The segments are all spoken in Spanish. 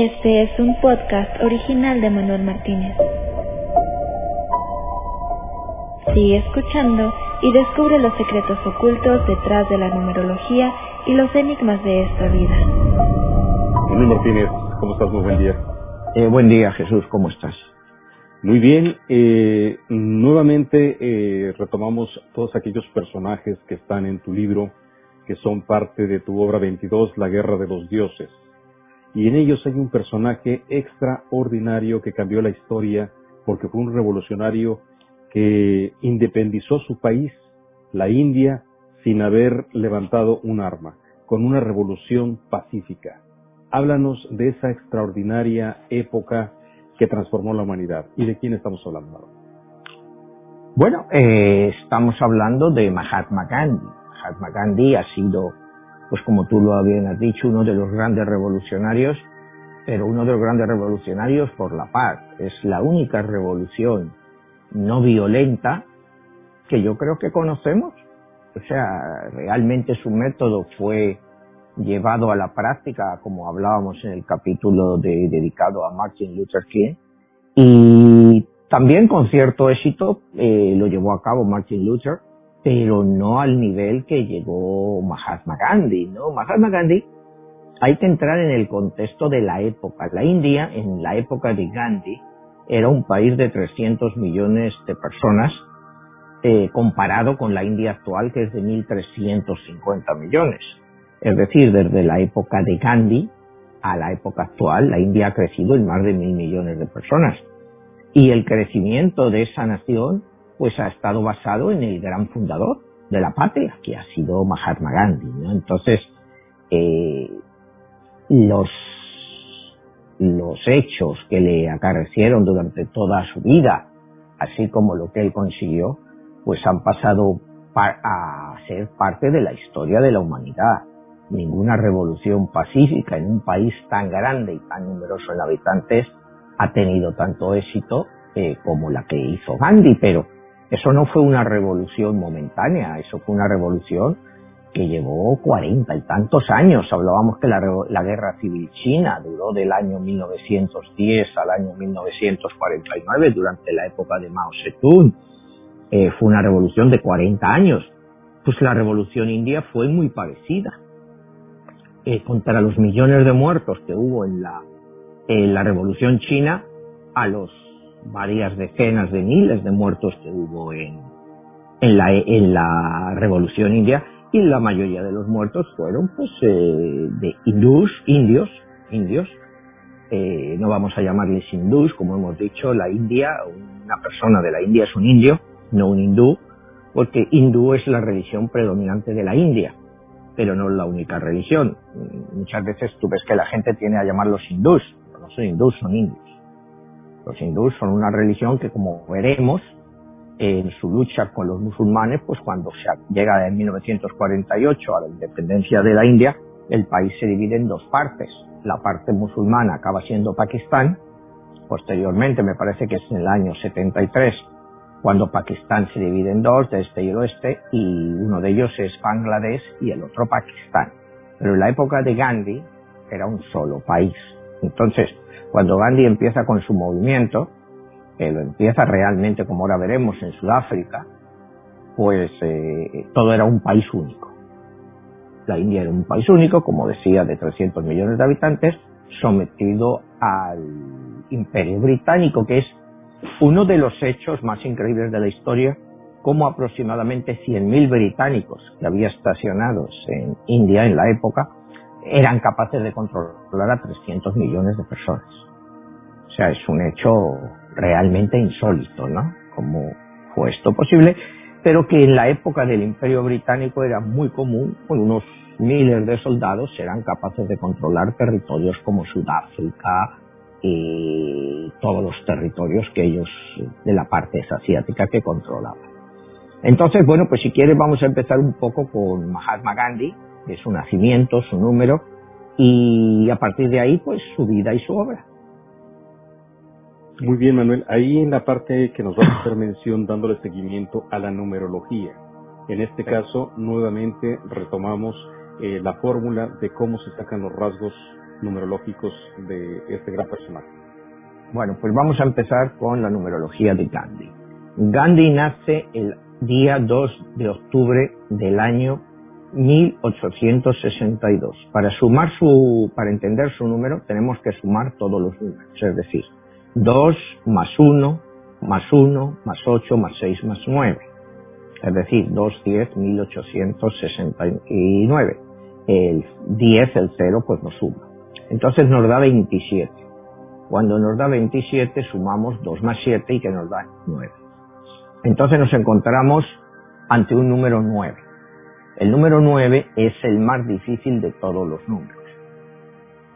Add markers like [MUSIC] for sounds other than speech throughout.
Este es un podcast original de Manuel Martínez. Sigue escuchando y descubre los secretos ocultos detrás de la numerología y los enigmas de esta vida. Manuel Martínez, ¿cómo estás? Muy buen día. Eh, buen día, Jesús, ¿cómo estás? Muy bien, eh, nuevamente eh, retomamos todos aquellos personajes que están en tu libro, que son parte de tu obra 22, La Guerra de los Dioses. Y en ellos hay un personaje extraordinario que cambió la historia porque fue un revolucionario que independizó su país, la India, sin haber levantado un arma, con una revolución pacífica. Háblanos de esa extraordinaria época que transformó la humanidad. ¿Y de quién estamos hablando? Bueno, eh, estamos hablando de Mahatma Gandhi. Mahatma Gandhi ha sido, pues como tú lo habías dicho, uno de los grandes revolucionarios, pero uno de los grandes revolucionarios por la paz. Es la única revolución no violenta que yo creo que conocemos. O sea, realmente su método fue llevado a la práctica, como hablábamos en el capítulo de, dedicado a Martin Luther King, y también con cierto éxito eh, lo llevó a cabo Martin Luther, pero no al nivel que llegó Mahatma Gandhi, ¿no? Mahatma Gandhi, hay que entrar en el contexto de la época. La India, en la época de Gandhi, era un país de 300 millones de personas, eh, comparado con la India actual, que es de 1.350 millones. Es decir, desde la época de Gandhi a la época actual, la India ha crecido en más de mil millones de personas. Y el crecimiento de esa nación, pues ha estado basado en el gran fundador de la patria, que ha sido Mahatma Gandhi. Entonces, eh, los, los hechos que le acarrecieron durante toda su vida, así como lo que él consiguió, pues han pasado a ser parte de la historia de la humanidad ninguna revolución pacífica en un país tan grande y tan numeroso en habitantes ha tenido tanto éxito eh, como la que hizo Gandhi, pero eso no fue una revolución momentánea, eso fue una revolución que llevó cuarenta y tantos años. Hablábamos que la, la, guerra civil china duró del año 1910 al año 1949, durante la época de Mao Zedong. Eh, fue una revolución de 40 años. Pues la revolución india fue muy parecida eh, contra los millones de muertos que hubo en la, en la Revolución China a los varias decenas de miles de muertos que hubo en, en, la, en la Revolución India y la mayoría de los muertos fueron pues eh, de hindús, indios, indios, eh, no vamos a llamarles hindús, como hemos dicho, la India, una persona de la India es un indio, no un hindú, porque hindú es la religión predominante de la India pero no es la única religión. Muchas veces tú ves que la gente tiene a llamarlos hindús, no son hindús, son indios. Los hindús son una religión que, como veremos, en su lucha con los musulmanes, pues cuando se llega en 1948 a la independencia de la India, el país se divide en dos partes. La parte musulmana acaba siendo Pakistán, posteriormente, me parece que es en el año 73, cuando Pakistán se divide en dos, de este y el oeste, y uno de ellos es Bangladesh y el otro Pakistán. Pero en la época de Gandhi era un solo país. Entonces, cuando Gandhi empieza con su movimiento, que lo empieza realmente, como ahora veremos, en Sudáfrica, pues eh, todo era un país único. La India era un país único, como decía, de 300 millones de habitantes, sometido al imperio británico, que es uno de los hechos más increíbles de la historia, como aproximadamente 100.000 británicos que había estacionados en India en la época eran capaces de controlar a 300 millones de personas. O sea, es un hecho realmente insólito, ¿no? ¿Cómo fue esto posible? Pero que en la época del Imperio Británico era muy común, con unos miles de soldados eran capaces de controlar territorios como Sudáfrica, y todos los territorios que ellos de la parte asiática que controlaban. Entonces, bueno, pues si quieres vamos a empezar un poco con Mahatma Gandhi, de su nacimiento, su número, y a partir de ahí, pues su vida y su obra. Muy bien, Manuel. Ahí en la parte que nos va a hacer mención dándole seguimiento a la numerología. En este caso, nuevamente retomamos eh, la fórmula de cómo se sacan los rasgos numerológicos de este gran personaje. Bueno, pues vamos a empezar con la numerología de Gandhi. Gandhi nace el día 2 de octubre del año 1862. Para sumar su, para entender su número, tenemos que sumar todos los números, es decir, 2 más 1 más 1 más 8 más 6 más 9. Es decir, 2, 10, 1869. El 10, el 0, pues nos suma. Entonces nos da 27. Cuando nos da 27 sumamos 2 más 7 y que nos da 9. Entonces nos encontramos ante un número 9. El número 9 es el más difícil de todos los números.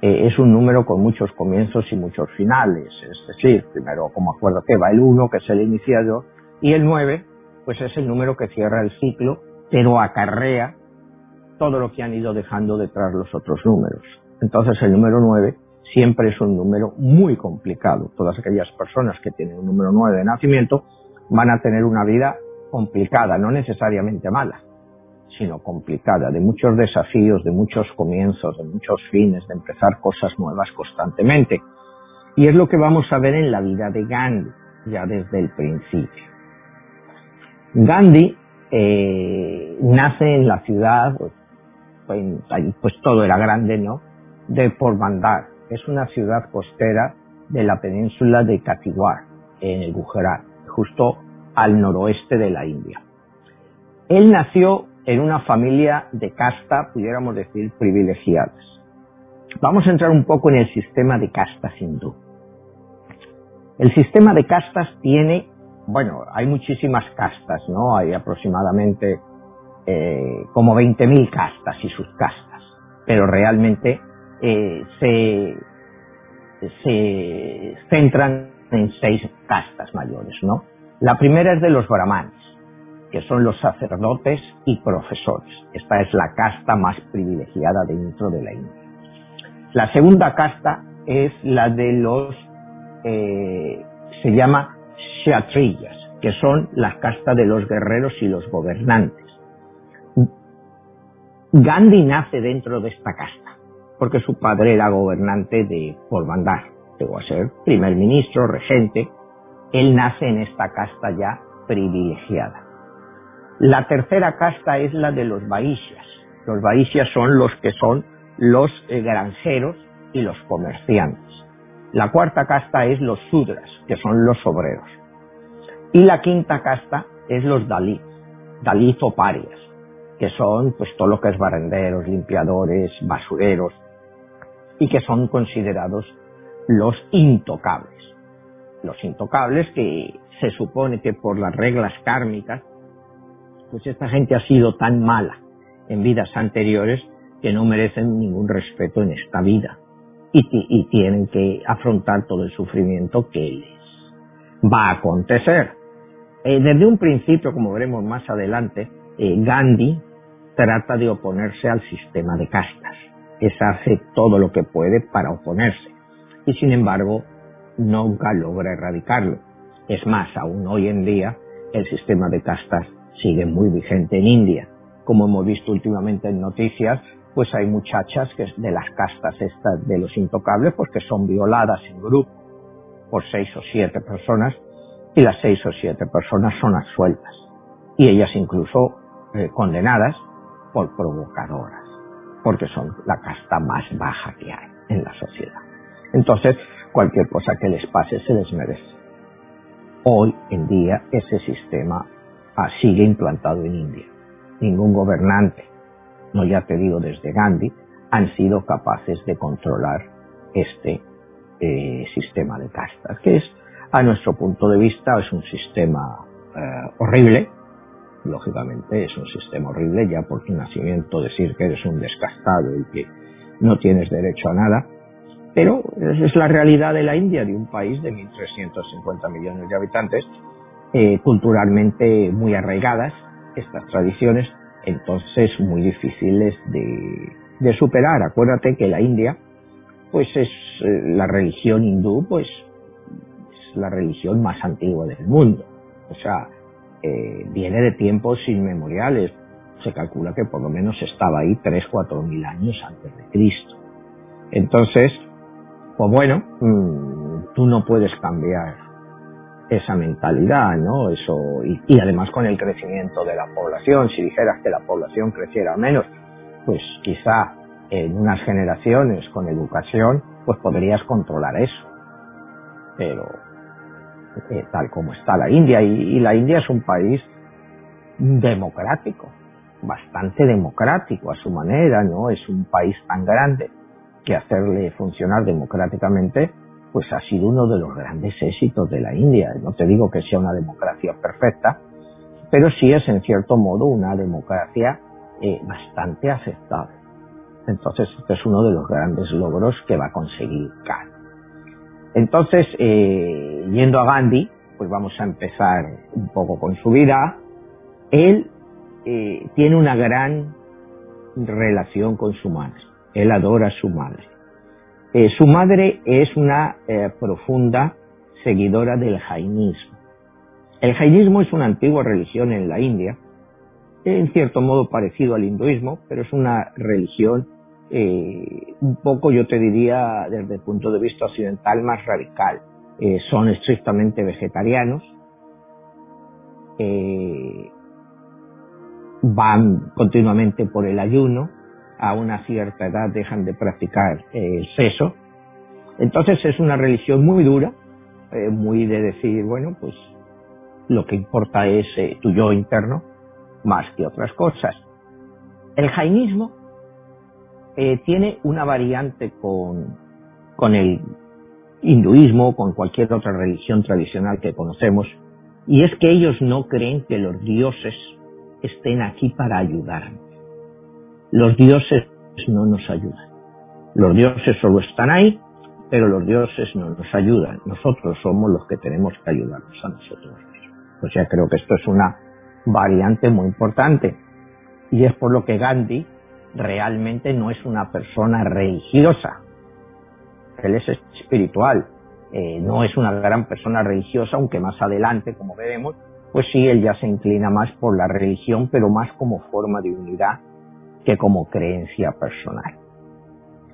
Eh, es un número con muchos comienzos y muchos finales. Es decir, primero, como acuérdate, va el 1, que es el iniciador, y el 9, pues es el número que cierra el ciclo, pero acarrea todo lo que han ido dejando detrás los otros números. Entonces el número 9 siempre es un número muy complicado. Todas aquellas personas que tienen un número 9 de nacimiento van a tener una vida complicada, no necesariamente mala, sino complicada, de muchos desafíos, de muchos comienzos, de muchos fines, de empezar cosas nuevas constantemente. Y es lo que vamos a ver en la vida de Gandhi, ya desde el principio. Gandhi eh, nace en la ciudad, pues, pues, todo era grande, ¿no? De Porbandar. Es una ciudad costera de la península de Kathiawar, en el Gujarat, justo al noroeste de la India. Él nació en una familia de casta, pudiéramos decir, privilegiadas. Vamos a entrar un poco en el sistema de castas hindú. El sistema de castas tiene, bueno, hay muchísimas castas, ¿no? Hay aproximadamente eh, como 20.000 castas y subcastas, pero realmente eh, se, se centran en seis castas mayores, ¿no? La primera es de los brahmanes, que son los sacerdotes y profesores. Esta es la casta más privilegiada dentro de la India. La segunda casta es la de los, eh, se llama kshatriyas, que son la casta de los guerreros y los gobernantes. Gandhi nace dentro de esta casta, porque su padre era gobernante de Porbandar, llegó a ser primer ministro, regente. Él nace en esta casta ya privilegiada. La tercera casta es la de los vaishyas. Los vaishyas son los que son los eh, granjeros y los comerciantes. La cuarta casta es los sudras, que son los obreros. Y la quinta casta es los dalits, dalits o parias, que son pues todo lo que es barrenderos, limpiadores, basureros, y que son considerados los intocables. Los intocables que se supone que por las reglas kármicas pues esta gente ha sido tan mala en vidas anteriores que no merecen ningún respeto en esta vida y, tienen que afrontar todo el sufrimiento que les va a acontecer. Eh, desde un principio, como veremos más adelante, eh, Gandhi trata de oponerse al sistema de castas. Es hace todo lo que puede para oponerse y sin embargo nunca logra erradicarlo. Es más, aún hoy en día el sistema de castas sigue muy vigente en India. Como hemos visto últimamente en noticias, pues hay muchachas que de las castas estas de los intocables, pues que son violadas en grupo por seis o siete personas y las seis o siete personas son absueltas y ellas incluso eh, condenadas por provocadoras, porque son la casta más baja que hay en la sociedad. Entonces, cualquier cosa que les pase se les merece. Hoy en día ese sistema sigue implantado en India. Ningún gobernante, no ya te digo desde Gandhi, han sido capaces de controlar este eh, sistema de castas, que es, a nuestro punto de vista, es un sistema eh, horrible, lógicamente es un sistema horrible, ya por tu nacimiento decir que eres un descastado y que no tienes derecho a nada, pero es la realidad de la India, de un país de 1.350 millones de habitantes, eh, culturalmente muy arraigadas, estas tradiciones, entonces muy difíciles de, superar. Acuérdate que la India, pues es eh, la religión hindú, pues es la religión más antigua del mundo. O sea, eh, viene de tiempos inmemoriales. Se calcula que por lo menos estaba ahí tres, cuatro mil años antes de Cristo. Entonces, pues bueno, mm, tú no puedes cambiar esa mentalidad, ¿no? Eso, y, y, además con el crecimiento de la población, si dijeras que la población creciera menos, pues quizá en unas generaciones con educación, pues podrías controlar eso. Pero eh, tal como está la India, y, y la India es un país democrático, bastante democrático a su manera, ¿no? Es un país tan grande que hacerle funcionar democráticamente pues ha sido uno de los grandes éxitos de la India. No te digo que sea una democracia perfecta, pero sí es en cierto modo una democracia eh, bastante aceptable. Entonces, este es uno de los grandes logros que va a conseguir Gandhi. Entonces, eh, yendo a Gandhi, pues vamos a empezar un poco con su vida. Él eh, tiene una gran relación con su madre. Él adora a su madre. Eh, su madre es una eh, profunda seguidora del jainismo. El jainismo es una antigua religión en la India, en cierto modo parecido al hinduismo, pero es una religión eh, un poco, yo te diría, desde el punto de vista occidental, más radical. son estrictamente vegetarianos, van continuamente por el ayuno, a una cierta edad dejan de practicar eh, el sexo. Entonces es una religión muy dura, eh, muy de decir, bueno, pues lo que importa es eh, tu yo interno más que otras cosas. El jainismo tiene una variante con, con el hinduismo, con cualquier otra religión tradicional que conocemos, y es que ellos no creen que los dioses estén aquí para ayudarnos. Los dioses no nos ayudan. Los dioses solo están ahí, pero los dioses no nos ayudan. Nosotros somos los que tenemos que ayudarnos a nosotros mismos. O sea, creo que esto es una variante muy importante. Y es por lo que Gandhi realmente no es una persona religiosa. Él es espiritual. Eh, no es una gran persona religiosa, aunque más adelante, como veremos, pues sí, él ya se inclina más por la religión, pero más como forma de unidad que como creencia personal.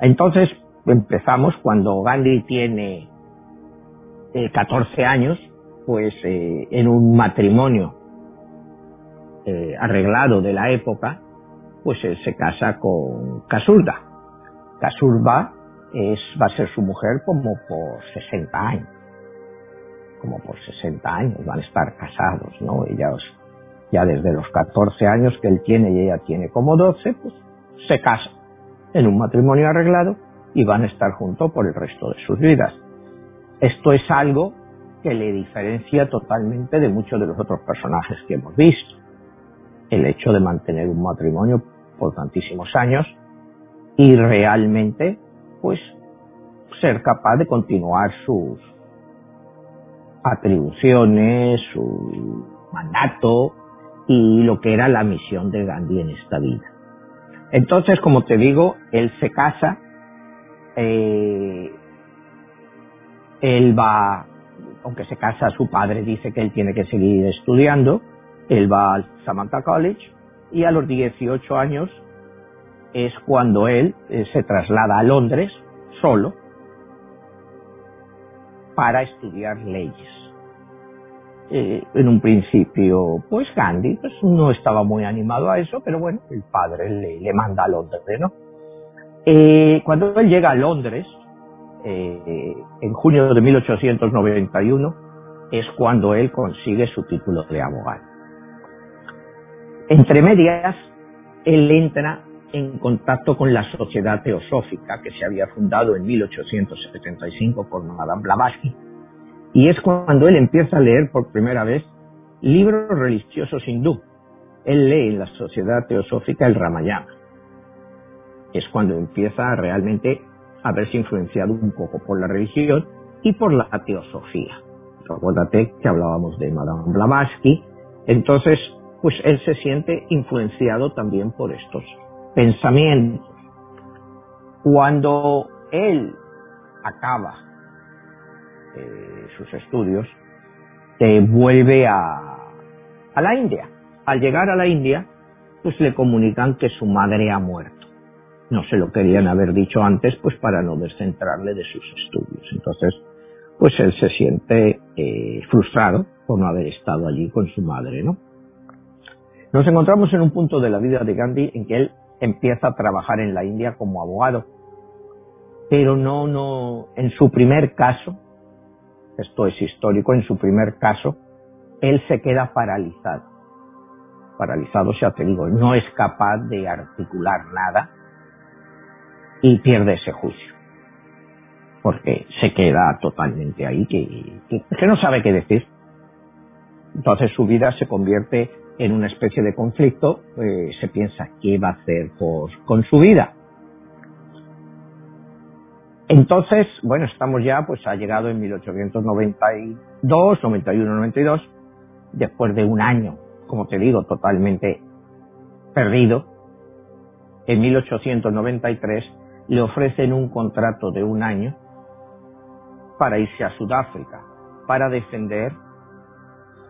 Entonces empezamos cuando Gandhi tiene 14 eh, años, pues eh, en un matrimonio eh, arreglado de la época, pues él se casa con Kasurba. Kasurba es, va a ser su mujer como por 60 años. Como por 60 años van a estar casados, ¿no? Ellos ya desde los 14 años que él tiene y ella tiene como 12, pues se casan en un matrimonio arreglado y van a estar juntos por el resto de sus vidas. Esto es algo que le diferencia totalmente de muchos de los otros personajes que hemos visto. El hecho de mantener un matrimonio por tantísimos años y realmente, pues, ser capaz de continuar sus atribuciones, su mandato, y lo que era la misión de Gandhi en esta vida. Entonces, como te digo, él se casa, eh, él va, aunque se casa, su padre dice que él tiene que seguir estudiando, él va al Samantha College y a los 18 años es cuando él eh, se traslada a Londres solo para estudiar leyes. Eh, en un principio, pues Gandhi pues, no estaba muy animado a eso, pero bueno, el padre le, manda a Londres, ¿no? Eh, cuando él llega a Londres, eh, en junio de 1891, es cuando él consigue su título de abogado. Entre medias, él entra en contacto con la Sociedad Teosófica que se había fundado en 1875 por Madame Blavatsky y es cuando él empieza a leer por primera vez libros religiosos hindú. Él lee en la Sociedad Teosófica el Ramayana. Es cuando empieza realmente a verse influenciado un poco por la religión y por la teosofía. Recuérdate que hablábamos de Madame Blavatsky. Entonces, pues él se siente influenciado también por estos pensamientos. Cuando él acaba eh, sus estudios, se vuelve a, a la India. Al llegar a la India, pues le comunican que su madre ha muerto. no se lo querían haber dicho antes, pues para no descentrarle de sus estudios. Entonces, pues él se siente eh, frustrado por no haber estado allí con su madre, ¿no? Nos encontramos en un punto de la vida de Gandhi en que él empieza a trabajar en la India como abogado, pero no, no, en su primer caso, esto es histórico, en su primer caso, él se queda paralizado. Paralizado, sea, te digo, no es capaz de articular nada y pierde ese juicio. Porque se queda totalmente ahí, que, que, no sabe qué decir. Entonces su vida se convierte en una especie de conflicto, eh, se piensa qué va a hacer con su vida. Entonces, bueno, estamos ya, pues ha llegado en 1892, 91, 92, después de un año, como te digo, totalmente perdido. En 1893 le ofrecen un contrato de un año para irse a Sudáfrica, para defender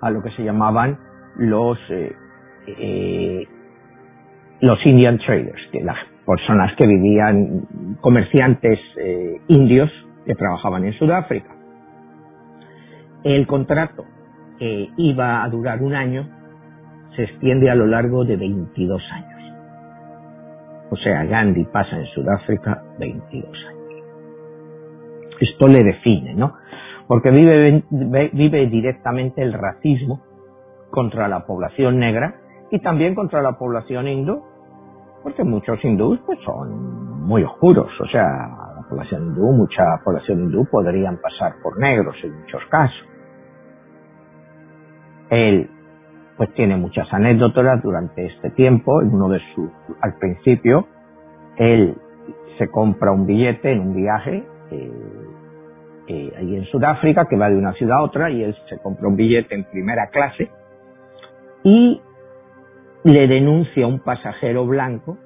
a lo que se llamaban los eh, eh, los Indian traders, que las personas que vivían, comerciantes eh, indios que trabajaban en Sudáfrica. El contrato, que iba a durar un año, se extiende a lo largo de 22 años. O sea, Gandhi pasa en Sudáfrica 22 años. Esto le define, ¿no? Porque vive, vive directamente el racismo contra la población negra y también contra la población hindú, porque muchos hindús pues son muy oscuros, o sea, la población hindú, mucha población hindú podrían pasar por negros en muchos casos. Él pues tiene muchas anécdotas durante este tiempo, en uno de sus, al principio, él se compra un billete en un viaje eh, eh, ahí en Sudáfrica que va de una ciudad a otra y él se compra un billete en primera clase. Y le denuncia a un pasajero blanco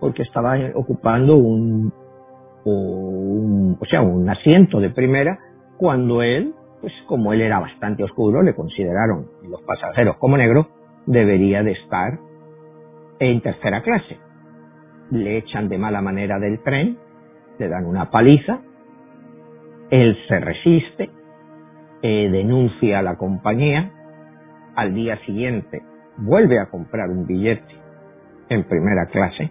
porque estaba ocupando un, o sea, un asiento de primera cuando él, pues como él era bastante oscuro, le consideraron los pasajeros como negro, debería de estar en tercera clase. Le echan de mala manera del tren, le dan una paliza, él se resiste, eh, denuncia a la compañía, al día siguiente vuelve a comprar un billete en primera clase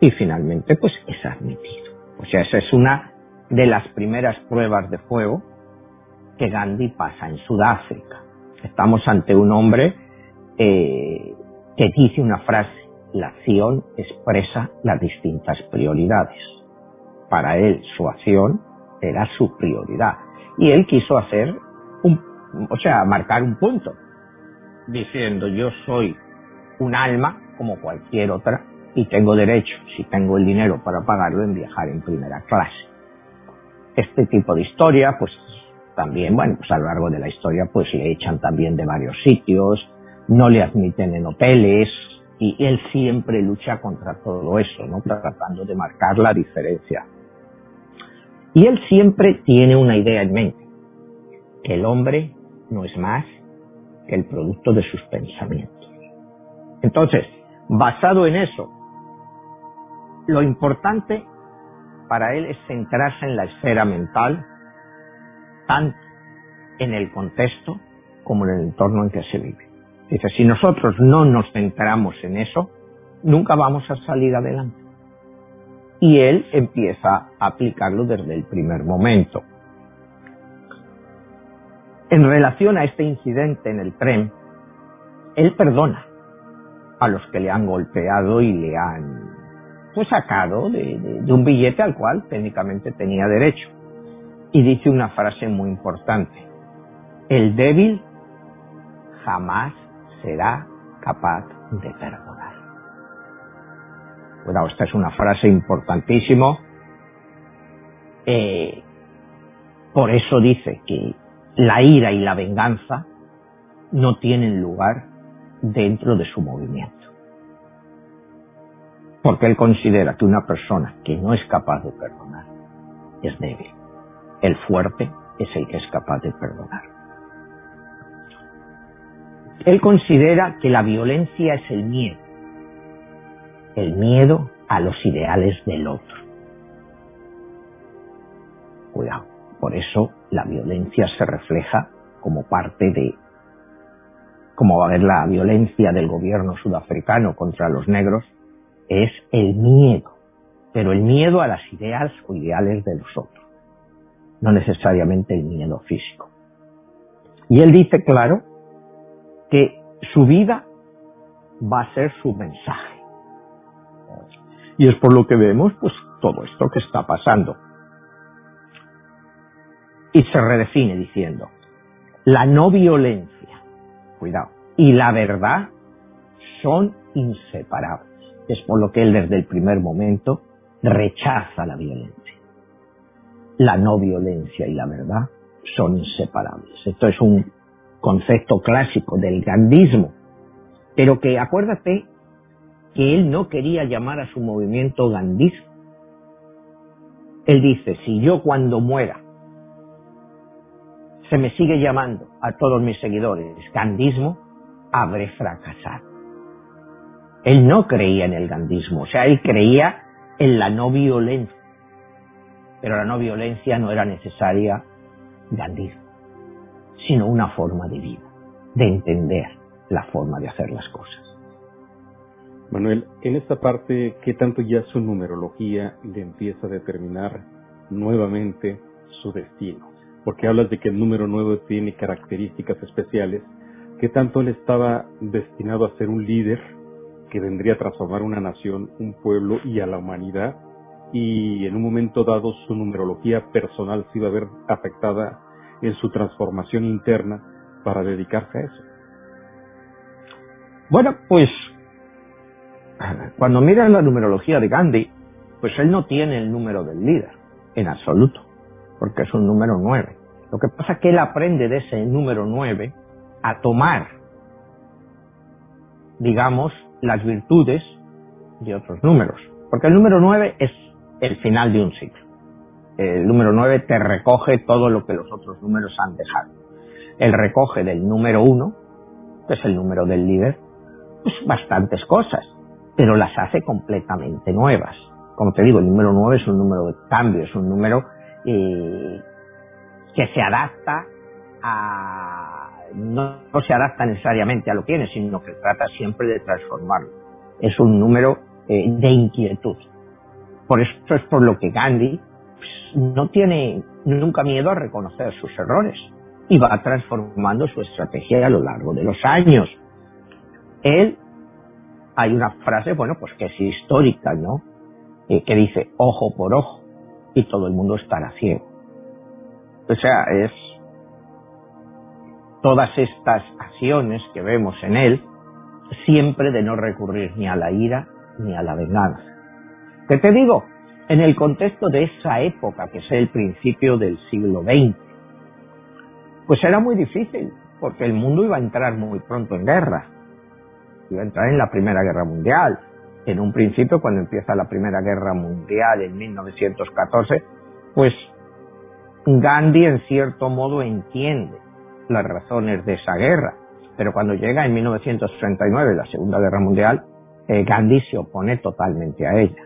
y finalmente pues es admitido. O sea, esa es una de las primeras pruebas de fuego que Gandhi pasa en Sudáfrica. Estamos ante un hombre eh, que dice una frase, la acción expresa las distintas prioridades. Para él su acción era su prioridad y él quiso hacer un, o sea, marcar un punto diciendo yo soy un alma como cualquier otra y tengo derecho, si tengo el dinero para pagarlo, en viajar en primera clase. Este tipo de historia, pues también, bueno, pues a lo largo de la historia, pues le echan también de varios sitios, no le admiten en hoteles, y él siempre lucha contra todo eso, ¿no? Tratando de marcar la diferencia. Y él siempre tiene una idea en mente, que el hombre no es más el producto de sus pensamientos. Entonces, basado en eso, lo importante para él es centrarse en la esfera mental, tanto en el contexto como en el entorno en que se vive. Dice, si nosotros no nos centramos en eso, nunca vamos a salir adelante. Y él empieza a aplicarlo desde el primer momento. En relación a este incidente en el tren, él perdona a los que le han golpeado y le han pues, sacado de, un billete al cual técnicamente tenía derecho. Y dice una frase muy importante. El débil jamás será capaz de perdonar. Cuidado, esta es una frase importantísima. Eh, por eso dice que la ira y la venganza no tienen lugar dentro de su movimiento. Porque él considera que una persona que no es capaz de perdonar es débil. El fuerte es el que es capaz de perdonar. Él considera que la violencia es el miedo. El miedo a los ideales del otro. Cuidado, por eso la violencia se refleja como parte de, como va a ver la violencia del gobierno sudafricano contra los negros, es el miedo, pero el miedo a las ideas o ideales de los otros, no necesariamente el miedo físico. Y él dice, claro, que su vida va a ser su mensaje. Y es por lo que vemos, pues, todo esto que está pasando. Y se redefine diciendo, la no violencia, cuidado, y la verdad son inseparables. Es por lo que él desde el primer momento rechaza la violencia. La no violencia y la verdad son inseparables. Esto es un concepto clásico del gandismo, pero que acuérdate que él no quería llamar a su movimiento gandismo. Él dice, si yo cuando muera se me sigue llamando a todos mis seguidores gandismo, habré fracasado. Él no creía en el gandismo, o sea, él creía en la no violencia. Pero la no violencia no era necesaria gandismo, sino una forma de vida, de entender la forma de hacer las cosas. Manuel, en esta parte, ¿qué tanto ya su numerología le empieza a determinar nuevamente su destino? Porque hablas de que el número 9 tiene características especiales. ¿Qué tanto él estaba destinado a ser un líder que vendría a transformar una nación, un pueblo y a la humanidad? Y en un momento dado su numerología personal se iba a ver afectada en su transformación interna para dedicarse a eso. Bueno, pues cuando miras la numerología de Gandhi, pues él no tiene el número del líder, en absoluto, porque es un número 9. Lo que pasa es que él aprende de ese número 9 a tomar, digamos, las virtudes de otros números. Porque el número 9 es el final de un ciclo. El número 9 te recoge todo lo que los otros números han dejado. Él recoge del número 1, que es el número del líder, pues bastantes cosas pero las hace completamente nuevas. Como te digo, el número 9 es un número de cambio, es un número que se adapta a... No, se adapta necesariamente a lo que tiene, sino que trata siempre de transformarlo. Es un número eh, de inquietud. Por eso es por lo que Gandhi pues, no tiene nunca miedo a reconocer sus errores y va transformando su estrategia a lo largo de los años. Él hay una frase, bueno, pues que es histórica, ¿no? Eh, que dice ojo por ojo y todo el mundo estará ciego. O sea, es todas estas acciones que vemos en él, siempre de no recurrir ni a la ira ni a la venganza. ¿Qué te digo? En el contexto de esa época, que es el principio del siglo XX, pues era muy difícil, porque el mundo iba a entrar muy pronto en guerra iba a entrar en la Primera Guerra Mundial. En un principio, cuando empieza la Primera Guerra Mundial en 1914, pues Gandhi en cierto modo entiende las razones de esa guerra, pero cuando llega en 1939 la Segunda Guerra Mundial, eh, Gandhi se opone totalmente a ella.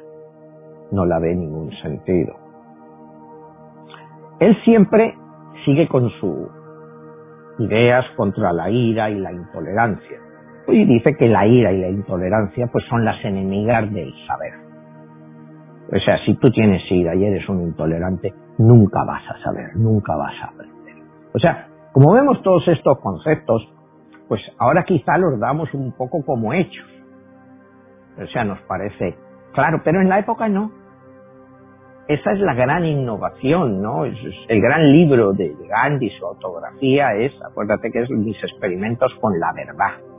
No la ve ningún sentido. Él siempre sigue con sus ideas contra la ira y la intolerancia y dice que la ira y la intolerancia pues son las enemigas del saber. O sea, si tú tienes ira y eres un intolerante, nunca vas a saber, nunca vas a aprender. O sea, como vemos todos estos conceptos, pues ahora quizá los damos un poco como hechos. O sea, nos parece claro, pero en la época no. Esa es la gran innovación, ¿no? El gran libro de Gandhi, su autografía es, acuérdate que es mis experimentos con la verdad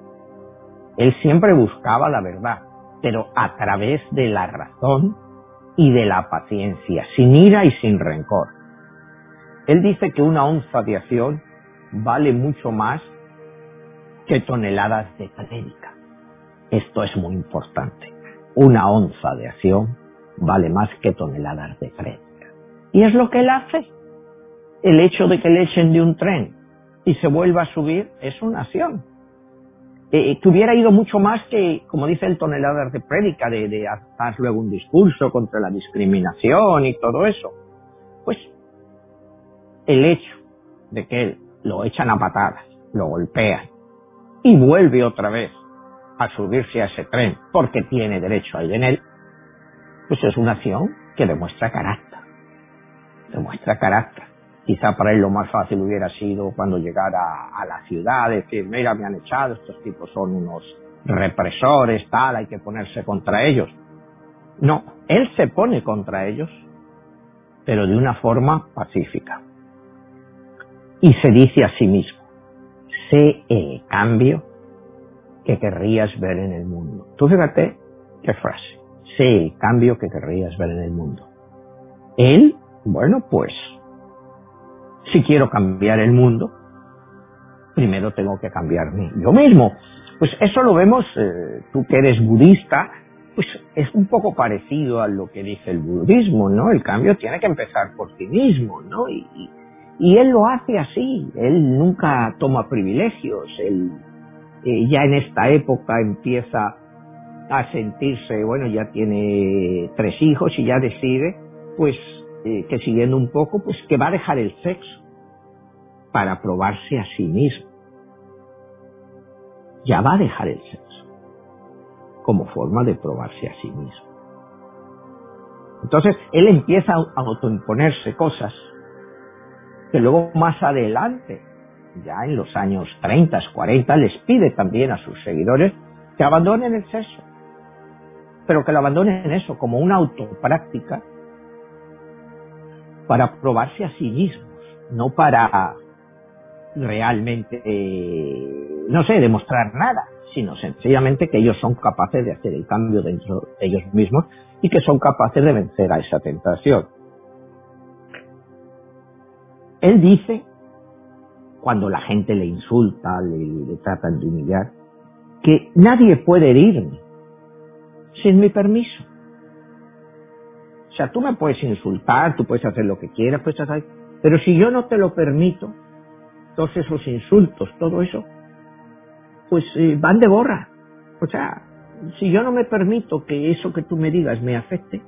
él siempre buscaba la verdad, pero a través de la razón y de la paciencia, sin ira y sin rencor. Él dice que una onza de acción vale mucho más que toneladas de crédito. Esto es muy importante. Una onza de acción vale más que toneladas de crédito. Y es lo que él hace. El hecho de que le echen de un tren y se vuelva a subir es una acción eh, que hubiera ido mucho más que, como dice el tonelada de prédica, de, de hacer luego un discurso contra la discriminación y todo eso. Pues el hecho de que lo echan a patadas, lo golpean y vuelve otra vez a subirse a ese tren porque tiene derecho a ir en él, pues es una acción que demuestra carácter. Demuestra carácter. Quizá para él lo más fácil hubiera sido cuando llegara a la ciudad, decir, mira, me han echado, estos tipos son unos represores, tal, hay que ponerse contra ellos. No, él se pone contra ellos, pero de una forma pacífica. Y se dice a sí mismo, sé el cambio que querrías ver en el mundo. Tú fíjate qué frase. Sé el cambio que querrías ver en el mundo. Él, bueno, pues, si quiero cambiar el mundo, primero tengo que cambiarme yo mismo. Pues eso lo vemos, eh, tú que eres budista, pues es un poco parecido a lo que dice el budismo, ¿no? El cambio tiene que empezar por ti mismo, ¿no? Y, y él lo hace así, él nunca toma privilegios, él eh, ya en esta época empieza a sentirse, bueno, ya tiene tres hijos y ya decide, pues, eh, que siguiendo un poco, pues que va a dejar el sexo para probarse a sí mismo. Ya va a dejar el sexo como forma de probarse a sí mismo. Entonces, él empieza a autoimponerse cosas que luego más adelante, ya en los años 30, 40, les pide también a sus seguidores que abandonen el sexo, pero que lo abandonen eso como una autopráctica para probarse a sí mismos, no para realmente, eh, no sé, demostrar nada, sino sencillamente que ellos son capaces de hacer el cambio dentro de ellos mismos y que son capaces de vencer a esa tentación. Él dice, cuando la gente le insulta, le, tratan de humillar, que nadie puede herirme sin mi permiso. O sea, tú me puedes insultar, tú puedes hacer lo que quieras, puedes hacer, pero si yo no te lo permito, todos esos insultos, todo eso, pues eh, van de borra. O sea, si yo no me permito que eso que tú me digas me afecte,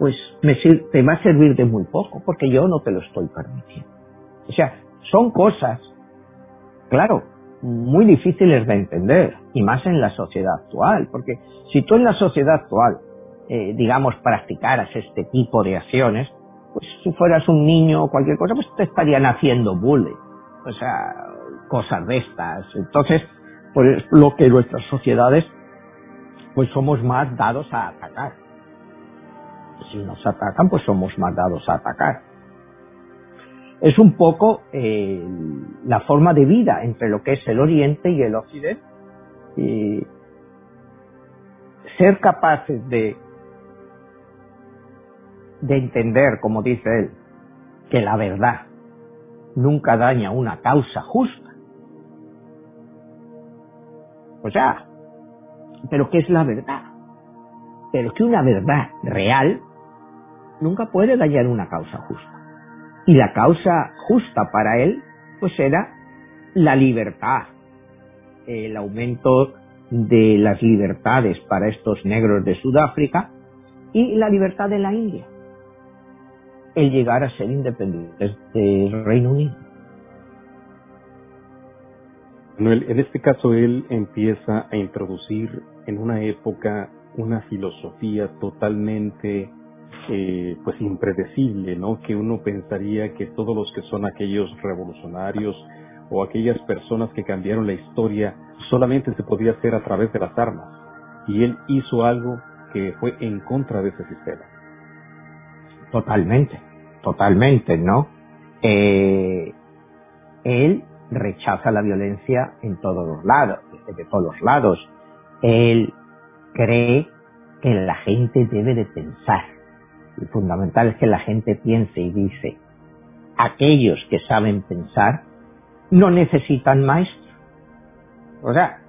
pues me, te va a servir de muy poco, porque yo no te lo estoy permitiendo. O sea, son cosas, claro, muy difíciles de entender, y más en la sociedad actual, porque si tú en la sociedad actual, eh, digamos, practicaras este tipo de acciones, pues si fueras un niño o cualquier cosa, pues te estarían haciendo bullying, o sea, cosas de estas. Entonces, pues lo que nuestras sociedades, pues somos más dados a atacar. Si nos atacan, pues somos más dados a atacar es un poco eh, la forma de vida entre lo que es el Oriente y el Occidente. Y ser capaces de, de entender, como dice él, que la verdad nunca daña una causa justa. O sea, pero ¿qué es la verdad? Pero que una verdad real nunca puede dañar una causa justa. Y la causa justa para él, pues era la libertad, el aumento de las libertades para estos negros de Sudáfrica y la libertad de la India, el llegar a ser independientes del Reino Unido. en este caso él empieza a introducir en una época una filosofía totalmente eh, pues impredecible, ¿no? Que uno pensaría que todos los que son aquellos revolucionarios o aquellas personas que cambiaron la historia solamente se podía hacer a través de las armas. Y él hizo algo que fue en contra de ese sistema. Totalmente, totalmente, ¿no? Eh, él rechaza la violencia en todos los lados, de todos lados. Él cree que la gente debe de pensar lo fundamental es que la gente piense y dice, aquellos que saben pensar no necesitan maestros. O sea,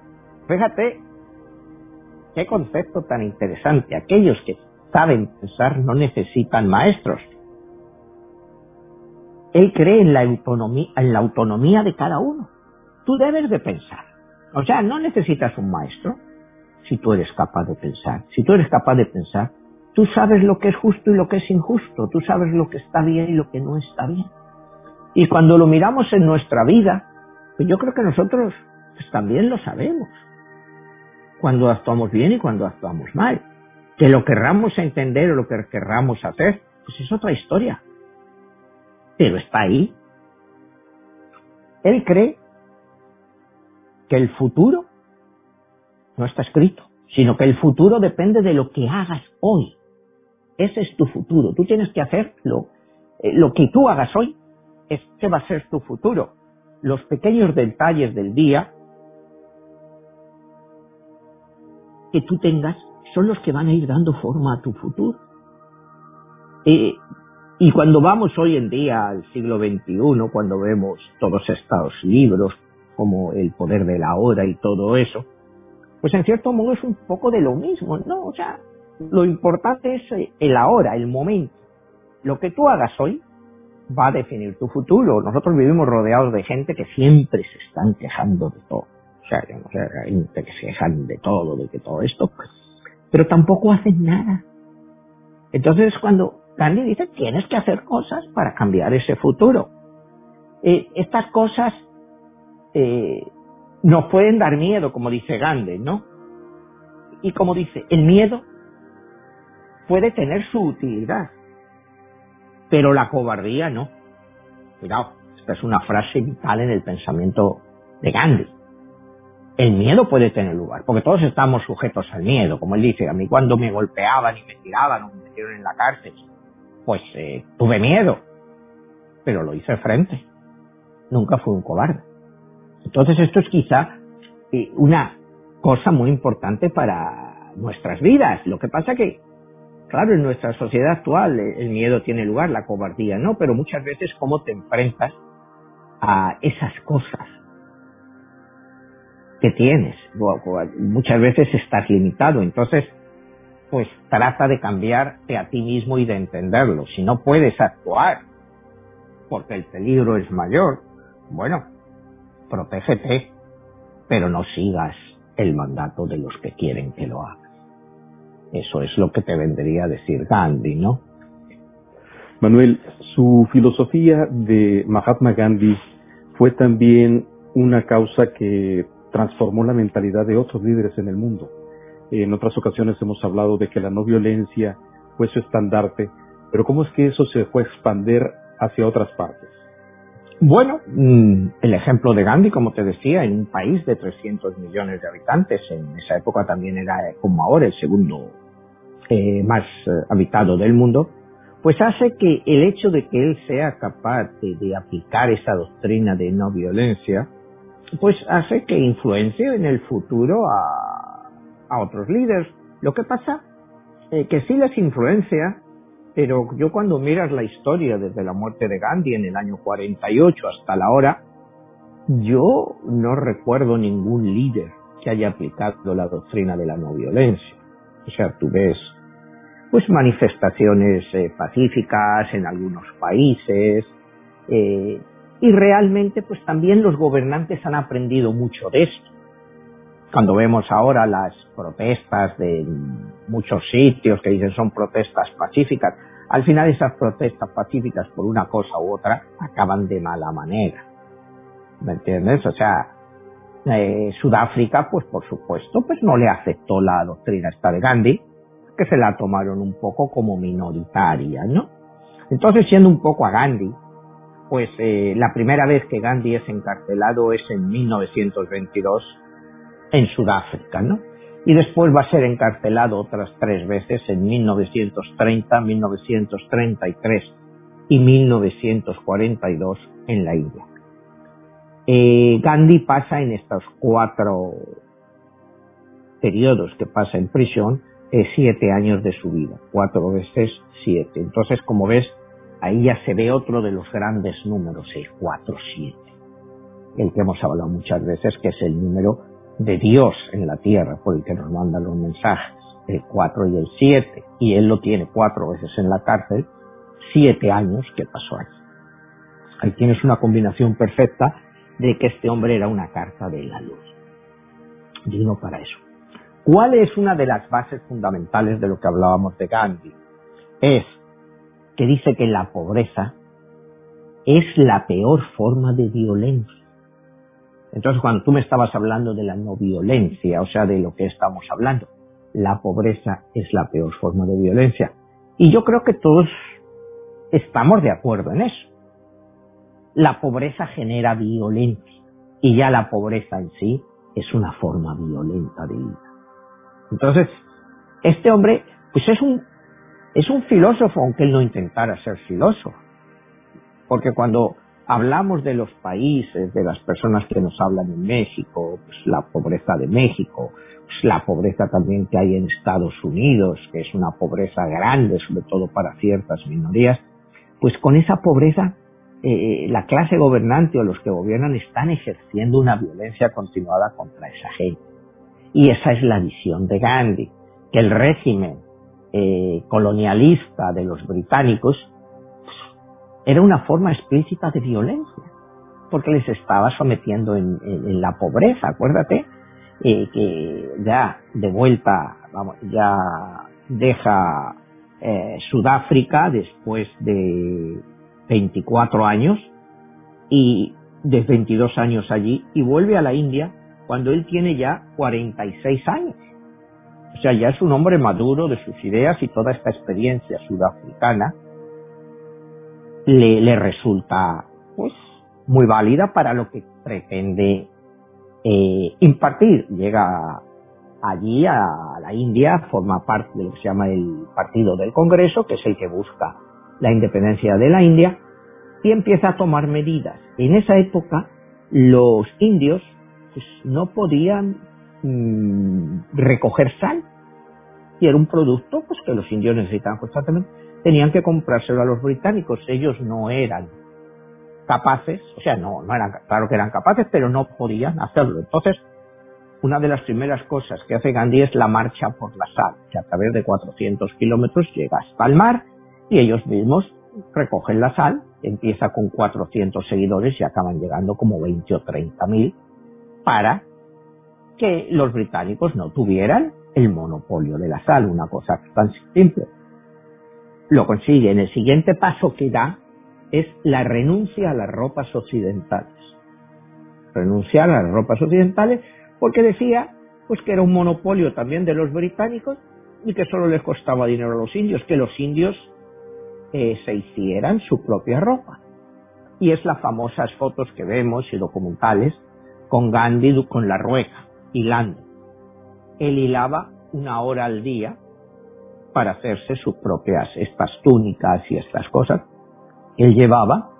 fíjate qué concepto tan interesante. Aquellos que saben pensar no necesitan maestros. Él cree en la autonomía, en la autonomía de cada uno. Tú debes de pensar. O sea, no necesitas un maestro si tú eres capaz de pensar. Si tú eres capaz de pensar, tú sabes lo que es justo y lo que es injusto, tú sabes lo que está bien y lo que no está bien. Y cuando lo miramos en nuestra vida, pues yo creo que nosotros pues, también lo sabemos. Cuando actuamos bien y cuando actuamos mal. Que lo querramos entender o lo que querramos hacer, pues es otra historia. Pero está ahí. Él cree que el futuro no está escrito, sino que el futuro depende de lo que hagas hoy. Ese es tu futuro. Tú tienes que hacer lo, eh, lo que tú hagas hoy. Este va a ser tu futuro. Los pequeños detalles del día que tú tengas son los que van a ir dando forma a tu futuro. Eh, y cuando vamos hoy en día al siglo XXI, cuando vemos todos estos libros como El poder de la hora y todo eso, pues en cierto modo es un poco de lo mismo, ¿no? O sea, lo importante es eh, el ahora, el momento. Lo que tú hagas hoy va a definir tu futuro. Nosotros vivimos rodeados de gente que siempre se están quejando de todo. O sea, hay gente que se quejan de todo, de que todo esto, pero tampoco hacen nada. Entonces cuando Gandhi dice, tienes que hacer cosas para cambiar ese futuro. Eh, estas cosas eh, nos pueden dar miedo, como dice Gandhi, ¿no? Y como dice, el miedo puede tener su utilidad, pero la cobardía no. Cuidado, esta es una frase vital en el pensamiento de Gandhi. El miedo puede tener lugar, porque todos estamos sujetos al miedo, como él dice, a mí cuando me golpeaban y me tiraban o me metieron en la cárcel, pues eh, tuve miedo, pero lo hice frente. Nunca fui un cobarde. Entonces esto es quizá eh, una cosa muy importante para nuestras vidas. Lo que pasa que, claro, en nuestra sociedad actual eh, el miedo tiene lugar, la cobardía no, pero muchas veces cómo te enfrentas a esas cosas que tienes. Muchas veces estás limitado, entonces pues trata de cambiarte a ti mismo y de entenderlo. Si no puedes actuar porque el peligro es mayor, bueno, protégete, pero no sigas el mandato de los que quieren que lo hagas. Eso es lo que te vendría a decir Gandhi, ¿no? Manuel, su filosofía de Mahatma Gandhi fue también una causa que transformó la mentalidad de otros líderes en el mundo. En otras ocasiones hemos hablado de que la no violencia fue su estandarte, pero ¿cómo es que eso se fue a expander hacia otras partes? Bueno, mm, el ejemplo de Gandhi, como te decía, en un país de 300 millones de habitantes, en esa época también era como ahora el segundo eh, más eh, habitado del mundo, pues hace que el hecho de que él sea capaz de, aplicar esa doctrina de no violencia, pues hace que influencie en el futuro a, a otros líderes. Lo que pasa eh, que sí les influencia pero yo cuando miras la historia desde la muerte de Gandhi en el año 48 hasta la hora, yo no recuerdo ningún líder que haya aplicado la doctrina de la no violencia. O sea, tú ves pues manifestaciones eh, pacíficas en algunos países eh, y realmente pues también los gobernantes han aprendido mucho de esto. Cuando vemos ahora las protestas de muchos sitios que dicen son protestas pacíficas, al final esas protestas pacíficas por una cosa u otra acaban de mala manera. ¿Me entiendes? O sea, eh, Sudáfrica, pues por supuesto, pues no le aceptó la doctrina esta de Gandhi, que se la tomaron un poco como minoritaria, ¿no? Entonces, siendo un poco a Gandhi, pues eh, la primera vez que Gandhi es encarcelado es en 1922 en Sudáfrica, ¿no? Y después va a ser encarcelado otras tres veces en 1930, 1933 y 1942 en la India. Eh, Gandhi pasa en estos cuatro periodos que pasa en prisión eh, siete años de su vida, cuatro veces siete. Entonces, como ves, ahí ya se ve otro de los grandes números, el cuatro siete, el que hemos hablado muchas veces, que es el número de Dios en la tierra por el que nos mandan los mensajes, el 4 y el 7, y él lo tiene cuatro veces en la cárcel, siete años que pasó aquí. Ahí tienes una combinación perfecta de que este hombre era una carta de la luz. digno para eso. ¿Cuál es una de las bases fundamentales de lo que hablábamos de Gandhi? Es que dice que la pobreza es la peor forma de violencia. Entonces, cuando tú me estabas hablando de la no violencia, o sea, de lo que estamos hablando, la pobreza es la peor forma de violencia. Y yo creo que todos estamos de acuerdo en eso. La pobreza genera violencia y ya la pobreza en sí es una forma violenta de vida. Entonces, este hombre, pues es un, es un filósofo, aunque él no intentara ser filósofo. Porque cuando hablamos de los países, de las personas que nos hablan en México, pues la pobreza de México, pues la pobreza también que hay en Estados Unidos, que es una pobreza grande, sobre todo para ciertas minorías, pues con esa pobreza eh, la clase gobernante o los que gobiernan están ejerciendo una violencia continuada contra esa gente. Y esa es la visión de Gandhi, que el régimen eh, colonialista de los británicos era una forma explícita de violencia, porque les estaba sometiendo en, la pobreza, acuérdate, eh, que ya de vuelta, vamos, ya deja eh, Sudáfrica después de 24 años y de 22 años allí y vuelve a la India cuando él tiene ya 46 años. O sea, ya es un hombre maduro de sus ideas y toda esta experiencia sudafricana le, resulta pues muy válida para lo que pretende eh, impartir. Llega allí a la India, forma parte de lo que se llama el Partido del Congreso, que es el que busca la independencia de la India, y empieza a tomar medidas. En esa época los indios pues, no podían mm, recoger sal, y era un producto pues que los indios necesitaban constantemente tenían que comprárselo a los británicos. Ellos no eran capaces, o sea, no, no eran, claro que eran capaces, pero no podían hacerlo. Entonces, una de las primeras cosas que hace Gandhi es la marcha por la sal, que a través de 400 kilómetros llega hasta el mar y ellos mismos recogen la sal, empieza con 400 seguidores y acaban llegando como 20 o 30 mil para que los británicos no tuvieran el monopolio de la sal, una cosa tan simple lo consigue. En el siguiente paso que da es la renuncia a las ropas occidentales. Renunciar a las ropas occidentales porque decía pues que era un monopolio también de los británicos y que solo les costaba dinero a los indios, que los indios eh, se hicieran su propia ropa. Y es las famosas fotos que vemos y documentales con Gandhi con la rueca, hilando. Él hilaba una hora al día para hacerse sus propias, estas túnicas y estas cosas. Él llevaba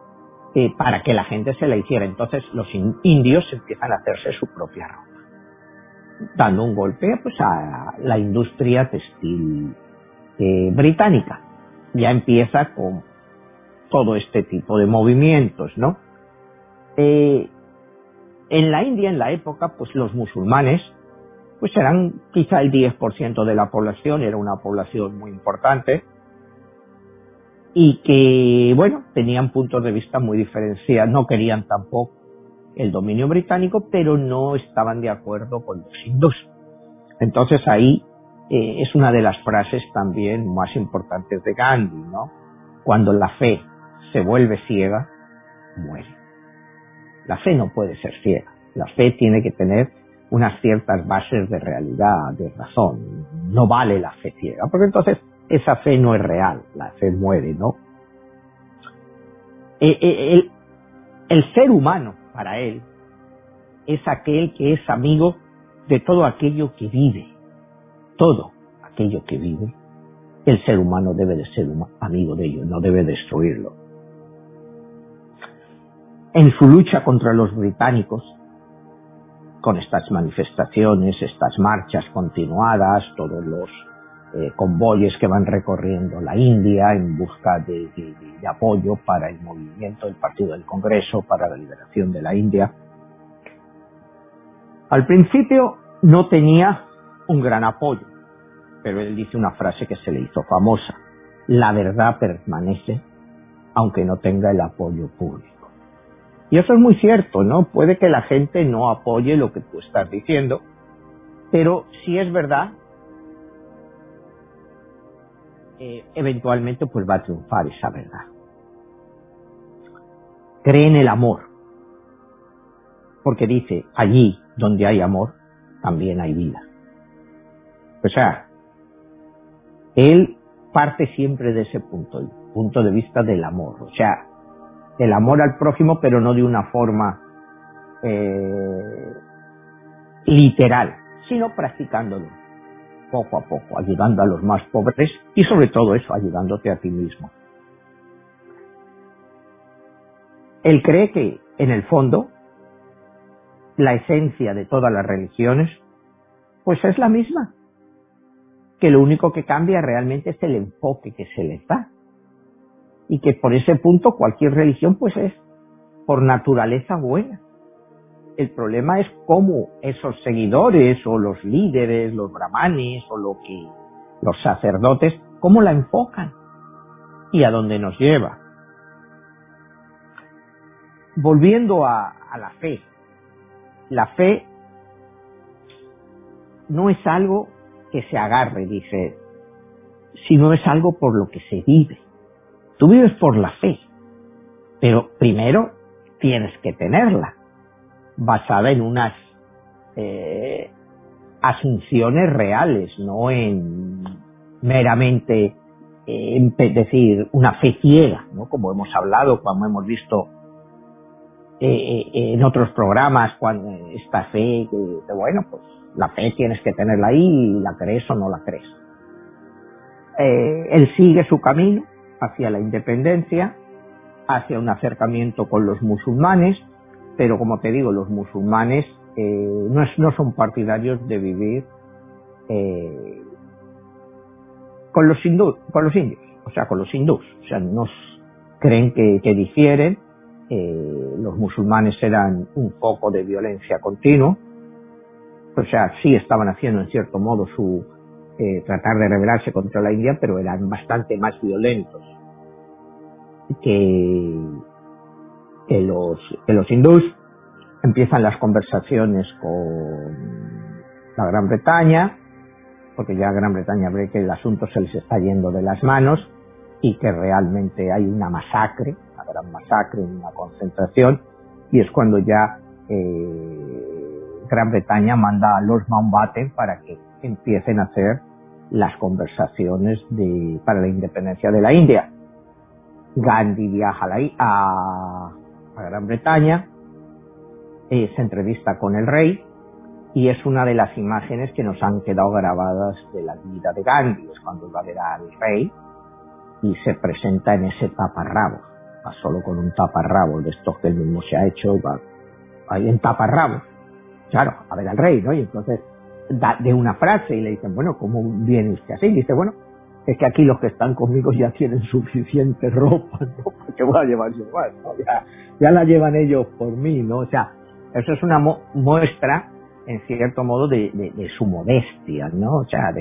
eh, para que la gente se la hiciera. Entonces los indios empiezan a hacerse su propia ropa, dando un golpe pues a la industria textil eh, británica. Ya empieza con todo este tipo de movimientos, ¿no? Eh, en la India, en la época, pues los musulmanes pues eran quizá el 10% de la población, era una población muy importante y que, bueno, tenían puntos de vista muy diferenciados, no querían tampoco el dominio británico, pero no estaban de acuerdo con los hindús. Entonces ahí eh, es una de las frases también más importantes de Gandhi, ¿no? Cuando la fe se vuelve ciega, muere. La fe no puede ser ciega. La fe tiene que tener unas ciertas bases de realidad, de razón. No vale la fe ciega, porque entonces esa fe no es real, la fe muere, ¿no? Eh, eh, el, ser humano, para él, es aquel que es amigo de todo aquello que vive, todo aquello que vive. El ser humano debe de ser amigo de ello, no debe destruirlo. En su lucha contra los británicos, con estas manifestaciones, estas marchas continuadas, todos los eh, convoyes que van recorriendo la India en busca de, apoyo para el movimiento del Partido del Congreso para la liberación de la India. Al principio no tenía un gran apoyo, pero él dice una frase que se le hizo famosa. La verdad permanece aunque no tenga el apoyo público. Y eso es muy cierto, ¿no? Puede que la gente no apoye lo que tú estás diciendo, Pero si es verdad, eh, eventualmente pues va a triunfar esa verdad. Cree en el amor, porque dice, allí donde hay amor, también hay vida. O sea, él parte siempre de ese punto, el punto de vista del amor. O sea, el amor al prójimo, pero no de una forma eh, literal, sino practicándolo poco a poco, ayudando a los más pobres y sobre todo eso, ayudándote a ti mismo. Él cree que, en el fondo, la esencia de todas las religiones, pues es la misma, que lo único que cambia realmente es el enfoque que se les da. Y que por ese punto cualquier religión pues es por naturaleza buena. El problema es cómo esos seguidores o los líderes, los brahmanes o lo que los sacerdotes, cómo la enfocan y a dónde nos lleva. Volviendo a, a la fe, la fe no es algo que se agarre, dice, sino es algo por lo que se vive. Tú vives por la fe, pero primero tienes que tenerla, basada en unas eh, asunciones reales, no en meramente eh, decir una fe ciega, ¿no? como hemos hablado, cuando hemos visto eh, en otros programas, cuando esta fe, que, bueno, pues la fe tienes que tenerla ahí la crees o no la crees. Eh, él sigue su camino hacia la independencia, hacia un acercamiento con los musulmanes, pero como te digo, los musulmanes eh, no, no, son partidarios de vivir eh, con los hindú, con los indios, o sea, con los hindús, o sea, no creen que, que difieren, los musulmanes eran un foco de violencia continuo, o sea, sí estaban haciendo en cierto modo su eh, tratar de rebelarse contra la India, pero eran bastante más violentos que, que los, que los hindús. Empiezan las conversaciones con la Gran Bretaña, porque ya Gran Bretaña ve que el asunto se les está yendo de las manos y que realmente hay una masacre, una gran masacre, una concentración, y es cuando ya eh, Gran Bretaña manda a los Mountbatten para que empiecen a hacer las conversaciones para la independencia de la India. Gandhi viaja a, Gran Bretaña, eh, se entrevista con el rey y es una de las imágenes que nos han quedado grabadas de la vida de Gandhi, es cuando va a ver al rey y se presenta en ese taparrabos, va solo con un taparrabos de estos que él mismo se ha hecho, va ahí en taparrabos claro, a ver al rey, ¿no? Y entonces da de una frase y le dicen, bueno, ¿cómo viene usted así? Y dice, bueno, es que aquí los que están conmigo ya tienen suficiente [LAUGHS] ropa, ¿no? qué voy a llevar yo ¿no? Ya, ya la llevan ellos por mí, ¿no? O sea, eso es una muestra, en cierto modo, de, su modestia, ¿no? O sea,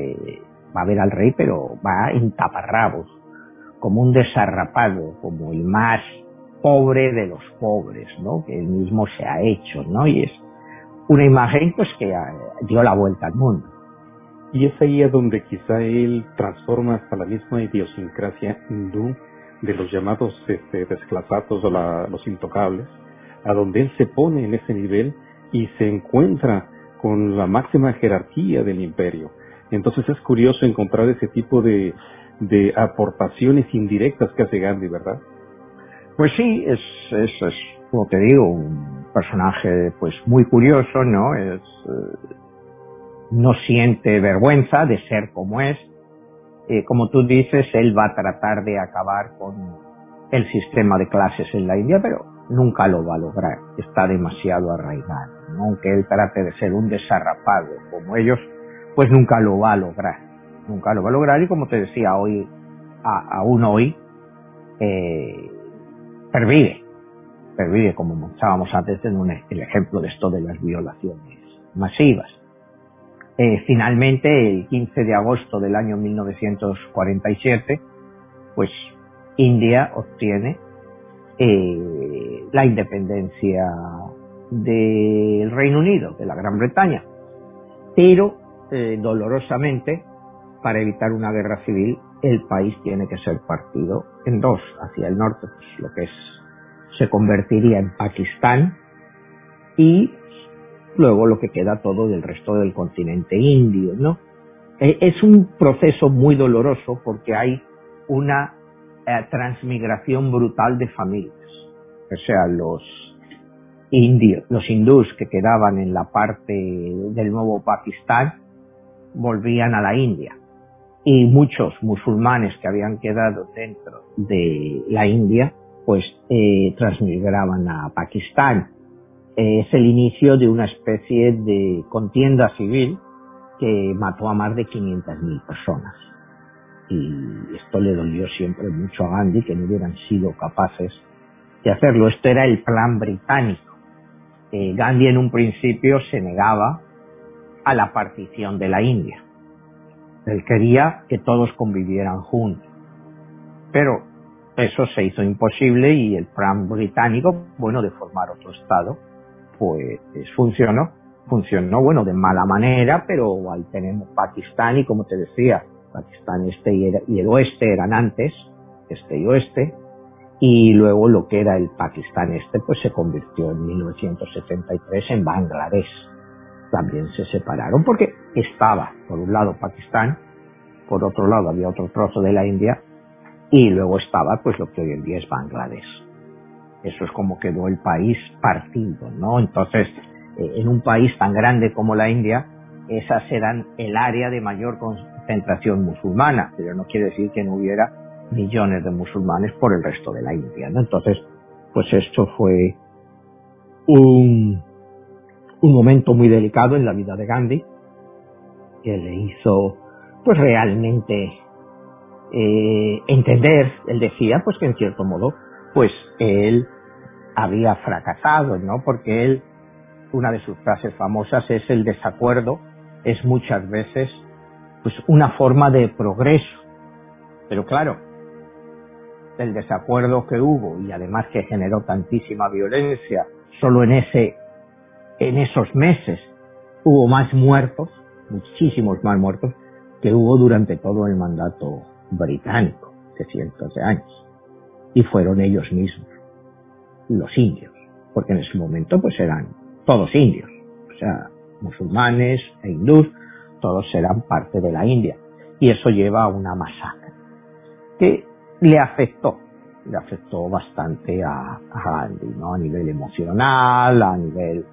va a ver al rey, pero va en taparrabos, como un desarrapado, como el más pobre de los pobres, ¿no? Que él mismo se ha hecho, ¿no? Y es, una imagen pues que eh, dio la vuelta al mundo. Y es ahí a donde quizá él transforma hasta la misma idiosincrasia hindú de los llamados este, desclasados o los intocables, a donde él se pone en ese nivel y se encuentra con la máxima jerarquía del imperio. Entonces es curioso encontrar ese tipo de, de aportaciones indirectas que hace Gandhi, ¿verdad? Pues sí, es, es, es como te digo, un personaje pues muy curioso, ¿no? Es, eh, no siente vergüenza de ser como es. Eh, como tú dices, él va a tratar de acabar con el sistema de clases en la India, pero nunca lo va a lograr. Está demasiado arraigado. Aunque él trate de ser un desarrapado como ellos, pues nunca lo va a lograr. Nunca lo va a lograr y como te decía hoy, aún hoy, eh, pervive pervive, como mostrábamos antes en el ejemplo de esto de las violaciones masivas. Eh, finalmente, el 15 de agosto del año 1947, pues India obtiene eh, la independencia del Reino Unido, de la Gran Bretaña. Pero eh, dolorosamente, para evitar una guerra civil, el país tiene que ser partido en dos. Hacia el norte, pues, lo que es, se convertiría en Pakistán y luego lo que queda todo del resto del continente indio, ¿no? Eh, es un proceso muy doloroso porque hay una eh, transmigración brutal de familias. O sea, los indios, los hindús que quedaban en la parte del nuevo Pakistán volvían a la India y muchos musulmanes que habían quedado dentro de la India pues eh, transmigraban a Pakistán. es el inicio de una especie de contienda civil que mató a más de 500.000 personas. Y esto le dolió siempre mucho a Gandhi que no hubieran sido capaces de hacerlo. Esto era el plan británico. Eh, Gandhi en un principio se negaba a la partición de la India. Él quería que todos convivieran juntos. Pero eso se hizo imposible y el plan británico, bueno, de formar otro Estado, pues funcionó. Funcionó, bueno, de mala manera, pero ahí tenemos Pakistán y como te decía, Pakistán este y el oeste eran antes, este y oeste, y luego lo que era el Pakistán este pues se convirtió en 1973 en Bangladesh. También se separaron porque estaba por un lado Pakistán, por otro lado había otro trozo de la India y luego estaba pues lo que hoy en día es Bangladesh. Eso es como quedó el país partido, ¿no? Entonces, eh, en un país tan grande como la India, esas eran el área de mayor concentración musulmana, pero no quiere decir que no hubiera millones de musulmanes por el resto de la India. Entonces, pues esto fue un, un momento muy delicado en la vida de Gandhi, que le hizo pues realmente eh, entender, él decía pues que en cierto modo pues él había fracasado, ¿no? Porque él, una de sus frases famosas es el desacuerdo, es muchas veces pues una forma de progreso. Pero claro, el desacuerdo que hubo y además que generó tantísima violencia, solo en ese, en esos meses hubo más muertos, muchísimos más muertos, que hubo durante todo el mandato británico de cientos de años. Y fueron ellos mismos, los indios, porque en ese momento pues eran todos indios, o sea, musulmanes e hindús, todos eran parte de la India. Y eso lleva a una masacre que le afectó, le afectó bastante a, Gandhi, ¿no? A nivel emocional, a nivel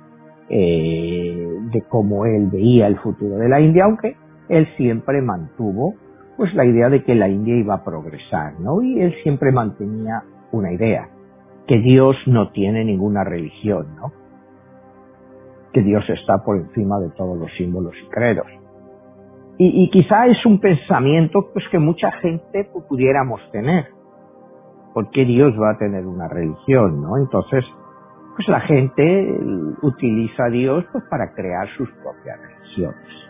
eh, de cómo él veía el futuro de la India, aunque él siempre mantuvo pues la idea de que la India iba a progresar, ¿no? Y él siempre mantenía una idea, que Dios no tiene ninguna religión, ¿no? Que Dios está por encima de todos los símbolos y credos. Y, quizá es un pensamiento pues que mucha gente pues, pudiéramos tener. ¿Por qué Dios va a tener una religión, no? Entonces, pues la gente utiliza a Dios pues para crear sus propias religiones.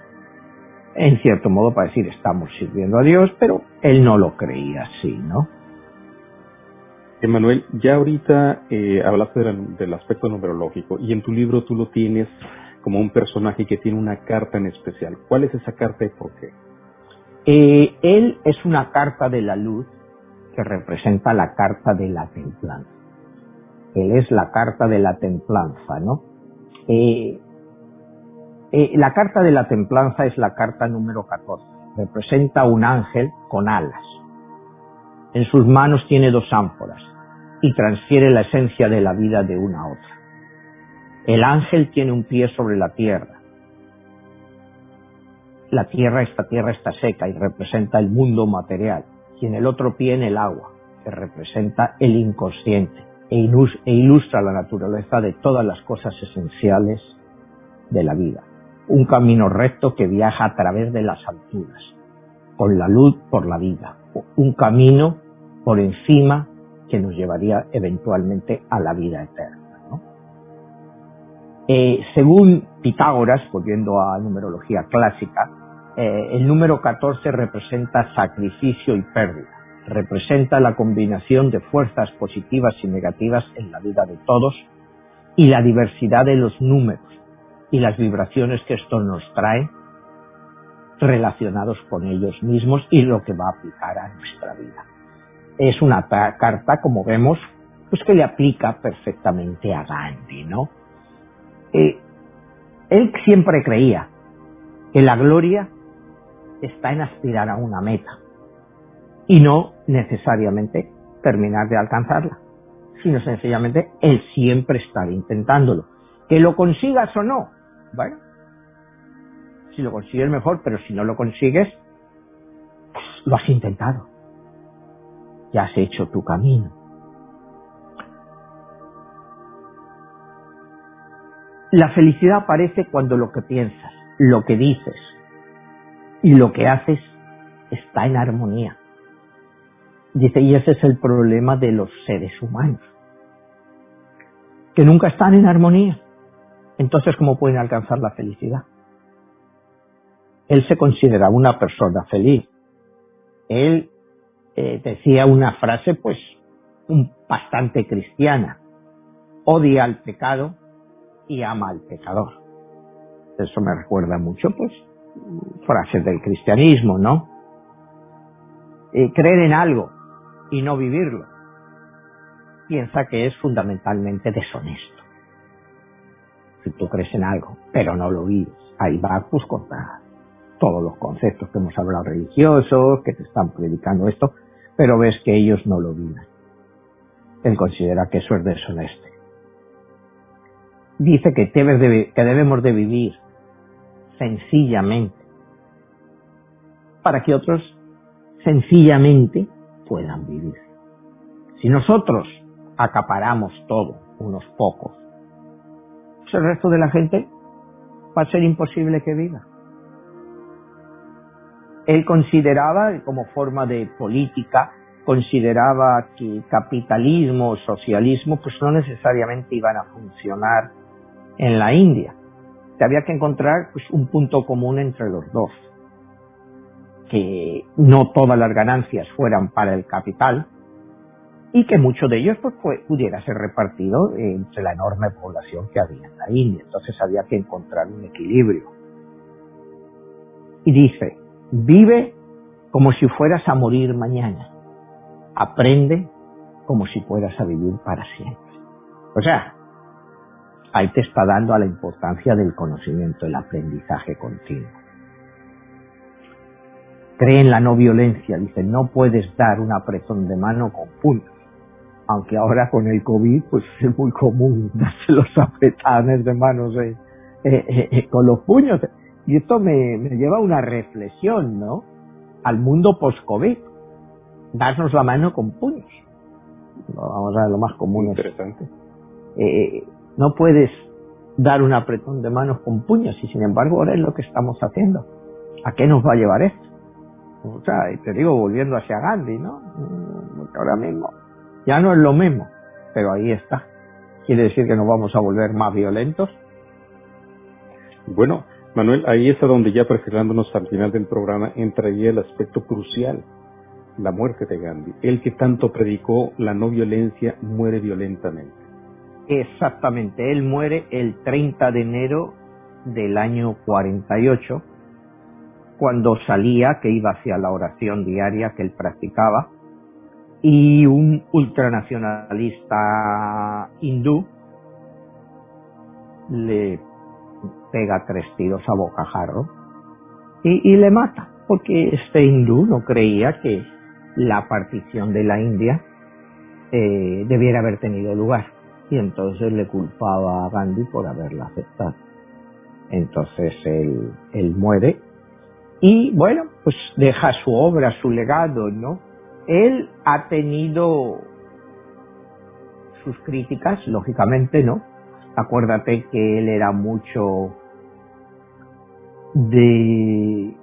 En cierto modo para decir estamos sirviendo a Dios, pero él no lo creía así, ¿no? Emanuel, ya ahorita eh, hablaste del aspecto numerológico y en tu libro tú lo tienes como un personaje que tiene una carta en especial. ¿Cuál es esa carta y por qué? Eh, él es una carta de la luz que representa la carta de la templanza. Él es la carta de la templanza, ¿no? Eh, eh, la carta de la templanza es la carta número 14. Representa un ángel con alas. En sus manos tiene dos ánforas y transfiere la esencia de la vida de una a otra. El ángel tiene un pie sobre la tierra. La tierra, esta tierra está seca y representa el mundo material. Y en el otro pie en el agua, que representa el inconsciente e, e ilustra la naturaleza de todas las cosas esenciales de la vida. Un camino recto que viaja a través de las alturas, con la luz por la vida. Un camino por encima que nos llevaría eventualmente a la vida eterna. Eh, según Pitágoras, volviendo a numerología clásica, eh, el número 14 representa sacrificio y pérdida, representa la combinación de fuerzas positivas y negativas en la vida de todos y la diversidad de los números y las vibraciones que esto nos trae relacionados con ellos mismos y lo que va a aplicar a nuestra vida. Es una carta, como vemos, pues que le aplica perfectamente a Gandhi, ¿no? Eh, él siempre creía que la gloria está en aspirar a una meta y no necesariamente terminar de alcanzarla, sino sencillamente el siempre estar intentándolo. Que lo consigas o no, bueno, si lo consigues mejor, pero si no lo consigues, lo has intentado. Ya has hecho tu camino. La felicidad aparece cuando lo que piensas, lo que dices y lo que haces está en armonía. Dice, y ese es el problema de los seres humanos, que nunca están en armonía. Entonces, ¿cómo pueden alcanzar la felicidad? Él se consideraba una persona feliz. Él eh, decía una frase, pues, un, bastante cristiana. Odia al pecado y ama al pecador. Eso me recuerda mucho, pues, frases del cristianismo, ¿no? Eh, creer en algo y no vivirlo, piensa que es fundamentalmente deshonesto. Si tú crees en algo, pero no lo vives, ahí va pues contra todos los conceptos que hemos hablado religiosos, que te están predicando esto, pero ves que ellos no lo viven. Él considera que eso es deshonesto. Dice que, que debemos de vivir sencillamente para que otros sencillamente puedan vivir. Si nosotros acaparamos todo, unos pocos, el resto de la gente va a ser imposible que viva. Él consideraba, como forma de política, consideraba que capitalismo o socialismo pues no necesariamente iban a funcionar en la India. Que había que encontrar pues, un punto común entre los dos que no todas las ganancias fueran para el capital y que mucho de ellos pues, pudiera ser repartido entre la enorme población que había en la India. Entonces había que encontrar un equilibrio. Y dice, vive como si fueras a morir mañana. Aprende como si fueras a vivir para siempre. O sea, ahí te está dando a la importancia del conocimiento, el aprendizaje continuo cree en la no violencia, dice, no puedes dar un apretón de mano con puños. Aunque ahora con el COVID, pues [LAUGHS] es muy común [LAUGHS] darse los apretones de manos eh, eh, eh, con los puños. Y esto me, lleva a una reflexión, ¿no? Al mundo post-COVID. Darnos la mano con puños. Vamos a ver lo más común. Interesante. no puedes dar un apretón de manos con puños y sin embargo ahora es lo que estamos haciendo. ¿A qué nos va a llevar esto? O sea, y te digo, volviendo hacia Gandhi, ¿no? Porque ahora mismo ya no es lo mismo, pero ahí está. ¿Quiere decir que nos vamos a volver más violentos? Bueno, Manuel, ahí es a donde ya perfilándonos al final del programa entraría el aspecto crucial, la muerte de Gandhi. El que tanto predicó la no violencia muere violentamente. Exactamente, él muere el 30 de enero del año 48 cuando salía, que iba hacia la oración diaria que él practicaba, y un ultranacionalista hindú le pega tres tiros a bocajarro y, y le mata, porque este hindú no creía que la partición de la India eh, debiera haber tenido lugar y entonces le culpaba a Gandhi por haberla aceptado. Entonces él, él muere y bueno, pues deja su obra, su legado, ¿no? Él ha tenido sus críticas, lógicamente, ¿no? Acuérdate que él era mucho de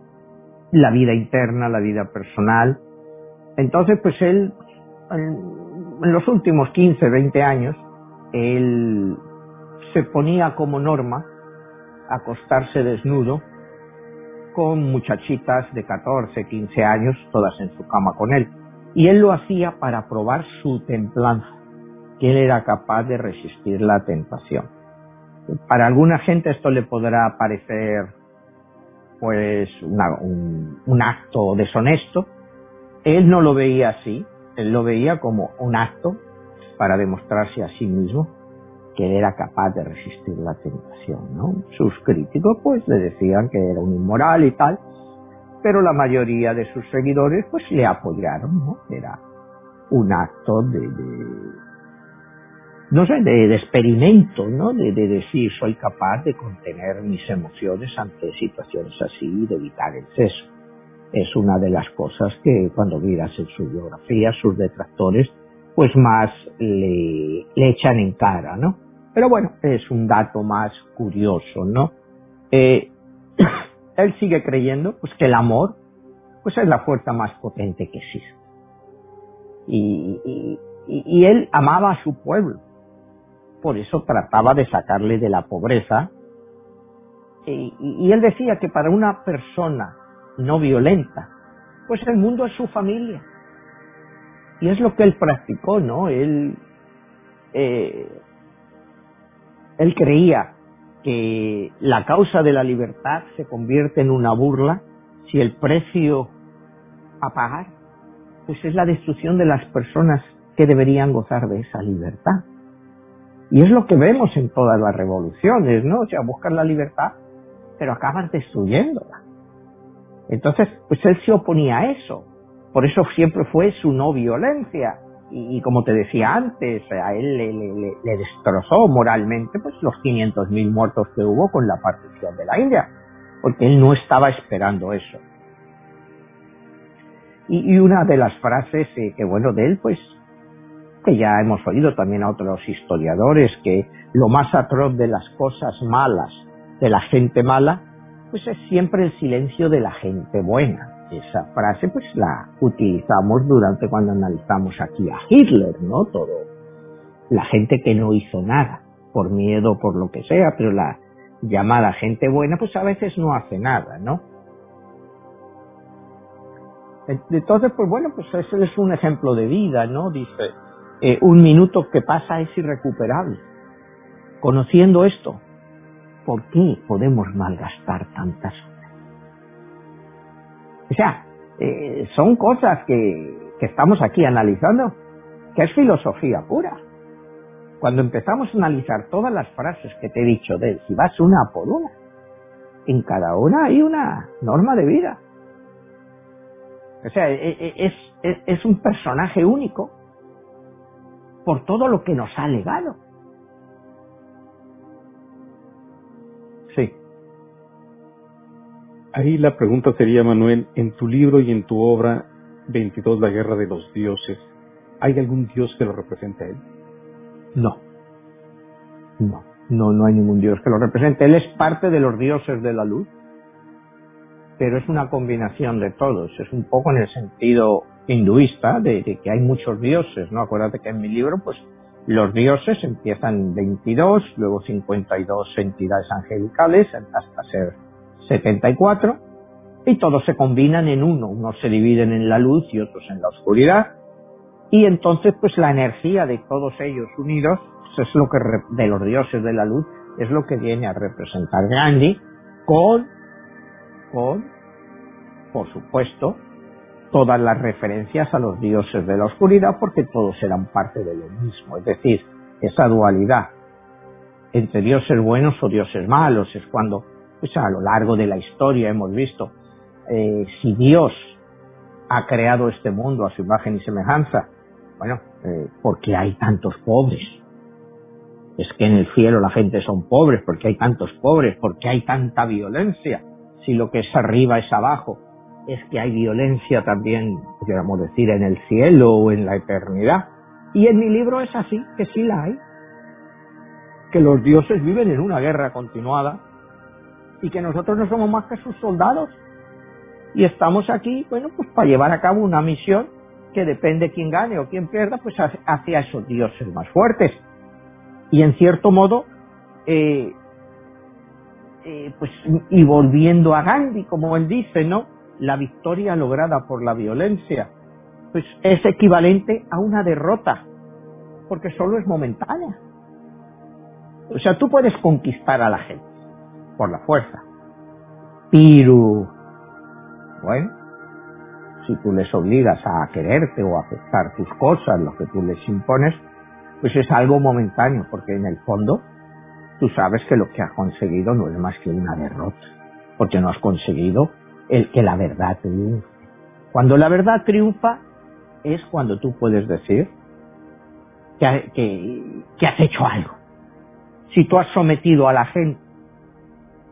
la vida interna, la vida personal. Entonces, pues él, en los últimos 15, 20 años, él se ponía como norma acostarse desnudo con muchachitas de 14, 15 años, todas en su cama con él. Y él lo hacía para probar su templanza, que él era capaz de resistir la tentación. Para alguna gente esto le podrá parecer pues un, un acto deshonesto, él no lo veía así, él lo veía como un acto para demostrarse a sí mismo que él era capaz de resistir la tentación. Sus críticos pues le decían que era un inmoral y tal, pero la mayoría de sus seguidores pues le apoyaron, ¿no? Era un acto de, no sé, de, experimento, ¿no? De, de, decir soy capaz de contener mis emociones ante situaciones así y de evitar el seso. Es una de las cosas que cuando miras en su biografía, sus detractores, pues más le, le echan en cara, ¿no? Pero bueno, es un dato más curioso, ¿no? Eh, él sigue creyendo pues que el amor pues es la fuerza más potente que existe. Y, y, él amaba a su pueblo. Por eso trataba de sacarle de la pobreza. Y, y él decía que para una persona no violenta, pues el mundo es su familia. Y es lo que él practicó, ¿no? Él, eh, él creía que la causa de la libertad se convierte en una burla si el precio a pagar pues es la destrucción de las personas que deberían gozar de esa libertad. Y es lo que vemos en todas las revoluciones, ¿no? O sea, buscan la libertad, pero acaban destruyéndola. Entonces, pues él se oponía a eso. Por eso siempre fue su no violencia y, como te decía antes, a él le, destrozó moralmente pues los 500.000 muertos que hubo con la partición de la India, porque él no estaba esperando eso. Y, una de las frases eh, que bueno de él, pues que ya hemos oído también a otros historiadores, que lo más atroz de las cosas malas de la gente mala, pues es siempre el silencio de la gente buena esa frase pues la utilizamos durante cuando analizamos aquí a Hitler, ¿no? Todo. La gente que no hizo nada, por miedo, por lo que sea, pero la llamada gente buena, pues a veces no hace nada, ¿no? Entonces, pues bueno, pues ese es un ejemplo de vida, ¿no? Dice, eh, un minuto que pasa es irrecuperable. Conociendo esto, ¿por qué podemos malgastar tantas o sea, eh, son cosas que, que estamos aquí analizando, que es filosofía pura. Cuando empezamos a analizar todas las frases que te he dicho de él, si vas una por una, en cada una hay una norma de vida. O sea, e, e, es, es, es un personaje único por todo lo que nos ha legado. Ahí la pregunta sería, Manuel, en tu libro y en tu obra 22, La Guerra de los Dioses, ¿hay algún dios que lo represente él? No. No, no, no hay ningún dios que lo represente. Él es parte de los dioses de la luz, pero es una combinación de todos. Es un poco en el sentido hinduista de, que hay muchos dioses, ¿no? Acuérdate que en mi libro, pues, los dioses empiezan 22, luego 52 entidades angelicales hasta ser 74, y todos se combinan en uno, unos se dividen en la luz y otros en la oscuridad, y entonces pues la energía de todos ellos unidos es lo que de los dioses de la luz es lo que viene a representar Gandhi con con por supuesto todas las referencias a los dioses de la oscuridad porque todos eran parte de lo mismo, es decir, esa dualidad entre dioses buenos o dioses malos es cuando pues a lo largo de la historia hemos visto, eh, si Dios ha creado este mundo a su imagen y semejanza, bueno, eh, ¿por qué hay tantos pobres? Es que en el cielo la gente son pobres, porque hay tantos pobres, porque hay tanta violencia. Si lo que es arriba es abajo, es que hay violencia también, podríamos decir, en el cielo o en la eternidad. Y en mi libro es así, que sí la hay. Que los dioses viven en una guerra continuada y que nosotros no somos más que sus soldados. Y estamos aquí, bueno, pues para llevar a cabo una misión que depende quién gane o quién pierda, pues hacia esos dioses más fuertes. Y en cierto modo, eh, eh, pues, y volviendo a Gandhi, como él dice, ¿no? La victoria lograda por la violencia, pues es equivalente a una derrota, porque solo es momentánea. O sea, tú puedes conquistar a la gente, por la fuerza. Piru. Bueno, si tú les obligas a quererte o a aceptar tus cosas, lo que tú les impones, pues es algo momentáneo, porque en el fondo tú sabes que lo que has conseguido no es más que una derrota, porque no has conseguido el que la verdad triunfe. Cuando la verdad triunfa es cuando tú puedes decir que, que, has hecho algo. Si tú has sometido a la gente,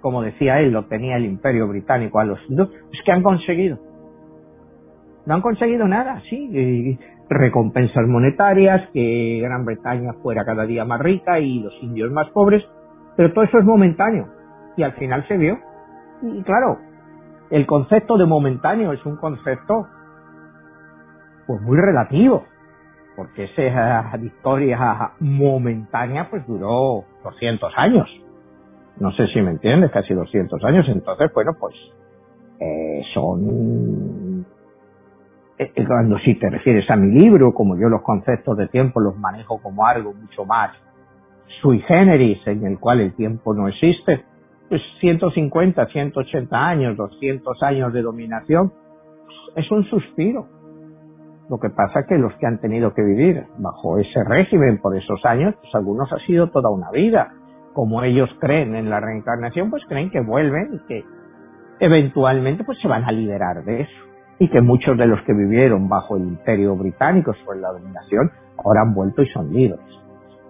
como decía él, lo tenía el imperio británico a los indios, es que han conseguido. No han conseguido nada, sí, recompensas monetarias, que Gran Bretaña fuera cada día más rica y los indios más pobres, pero todo eso es momentáneo y al final se vio. Y claro, el concepto de momentáneo es un concepto pues muy relativo, porque esa victoria momentánea pues duró 200 años. No sé si me entiendes, casi 200 años. Entonces, bueno, pues eh, son... Eh, eh, cuando si te refieres a mi libro, como yo los conceptos de tiempo los manejo como algo mucho más sui generis, en el cual el tiempo no existe, pues 150, 180 años, 200 años de dominación, es un suspiro. Lo que pasa es que los que han tenido que vivir bajo ese régimen por esos años, pues algunos ha sido toda una vida. Como ellos creen en la reencarnación, pues creen que vuelven y que eventualmente pues se van a liberar de eso. Y que muchos de los que vivieron bajo el imperio británico sobre la dominación ahora han vuelto y son libres.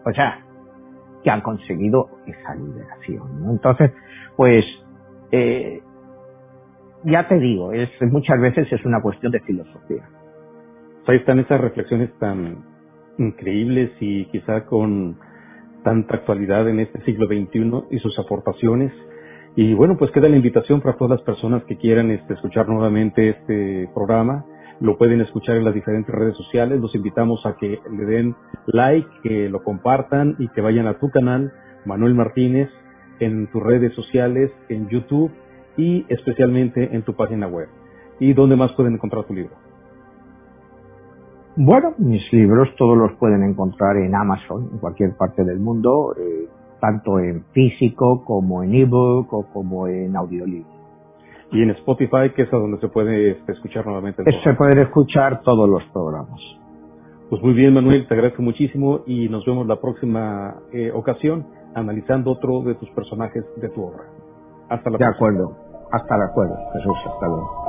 O sea, que han conseguido esa liberación. Entonces, pues, eh, ya te digo, es, muchas veces es una cuestión de filosofía. Ahí están esas reflexiones tan increíbles y quizá con tanta actualidad en este siglo XXI y sus aportaciones. Y bueno, pues queda la invitación para todas las personas que quieran este, escuchar nuevamente este programa. Lo pueden escuchar en las diferentes redes sociales. Los invitamos a que le den like, que lo compartan y que vayan a tu canal, Manuel Martínez, en tus redes sociales, en YouTube y especialmente en tu página web. ¿Y dónde más pueden encontrar tu libro? Bueno, mis libros todos los pueden encontrar en Amazon, en cualquier parte del mundo, eh, tanto en físico como en ebook o como en audiolibro. Y en Spotify, que es a donde se puede este, escuchar nuevamente. Se pueden escuchar todos los programas. Pues muy bien, Manuel, te agradezco muchísimo y nos vemos la próxima eh, ocasión analizando otro de tus personajes de tu obra. Hasta la próxima. De acuerdo. Hasta la acuerdo, Jesús. Hasta luego.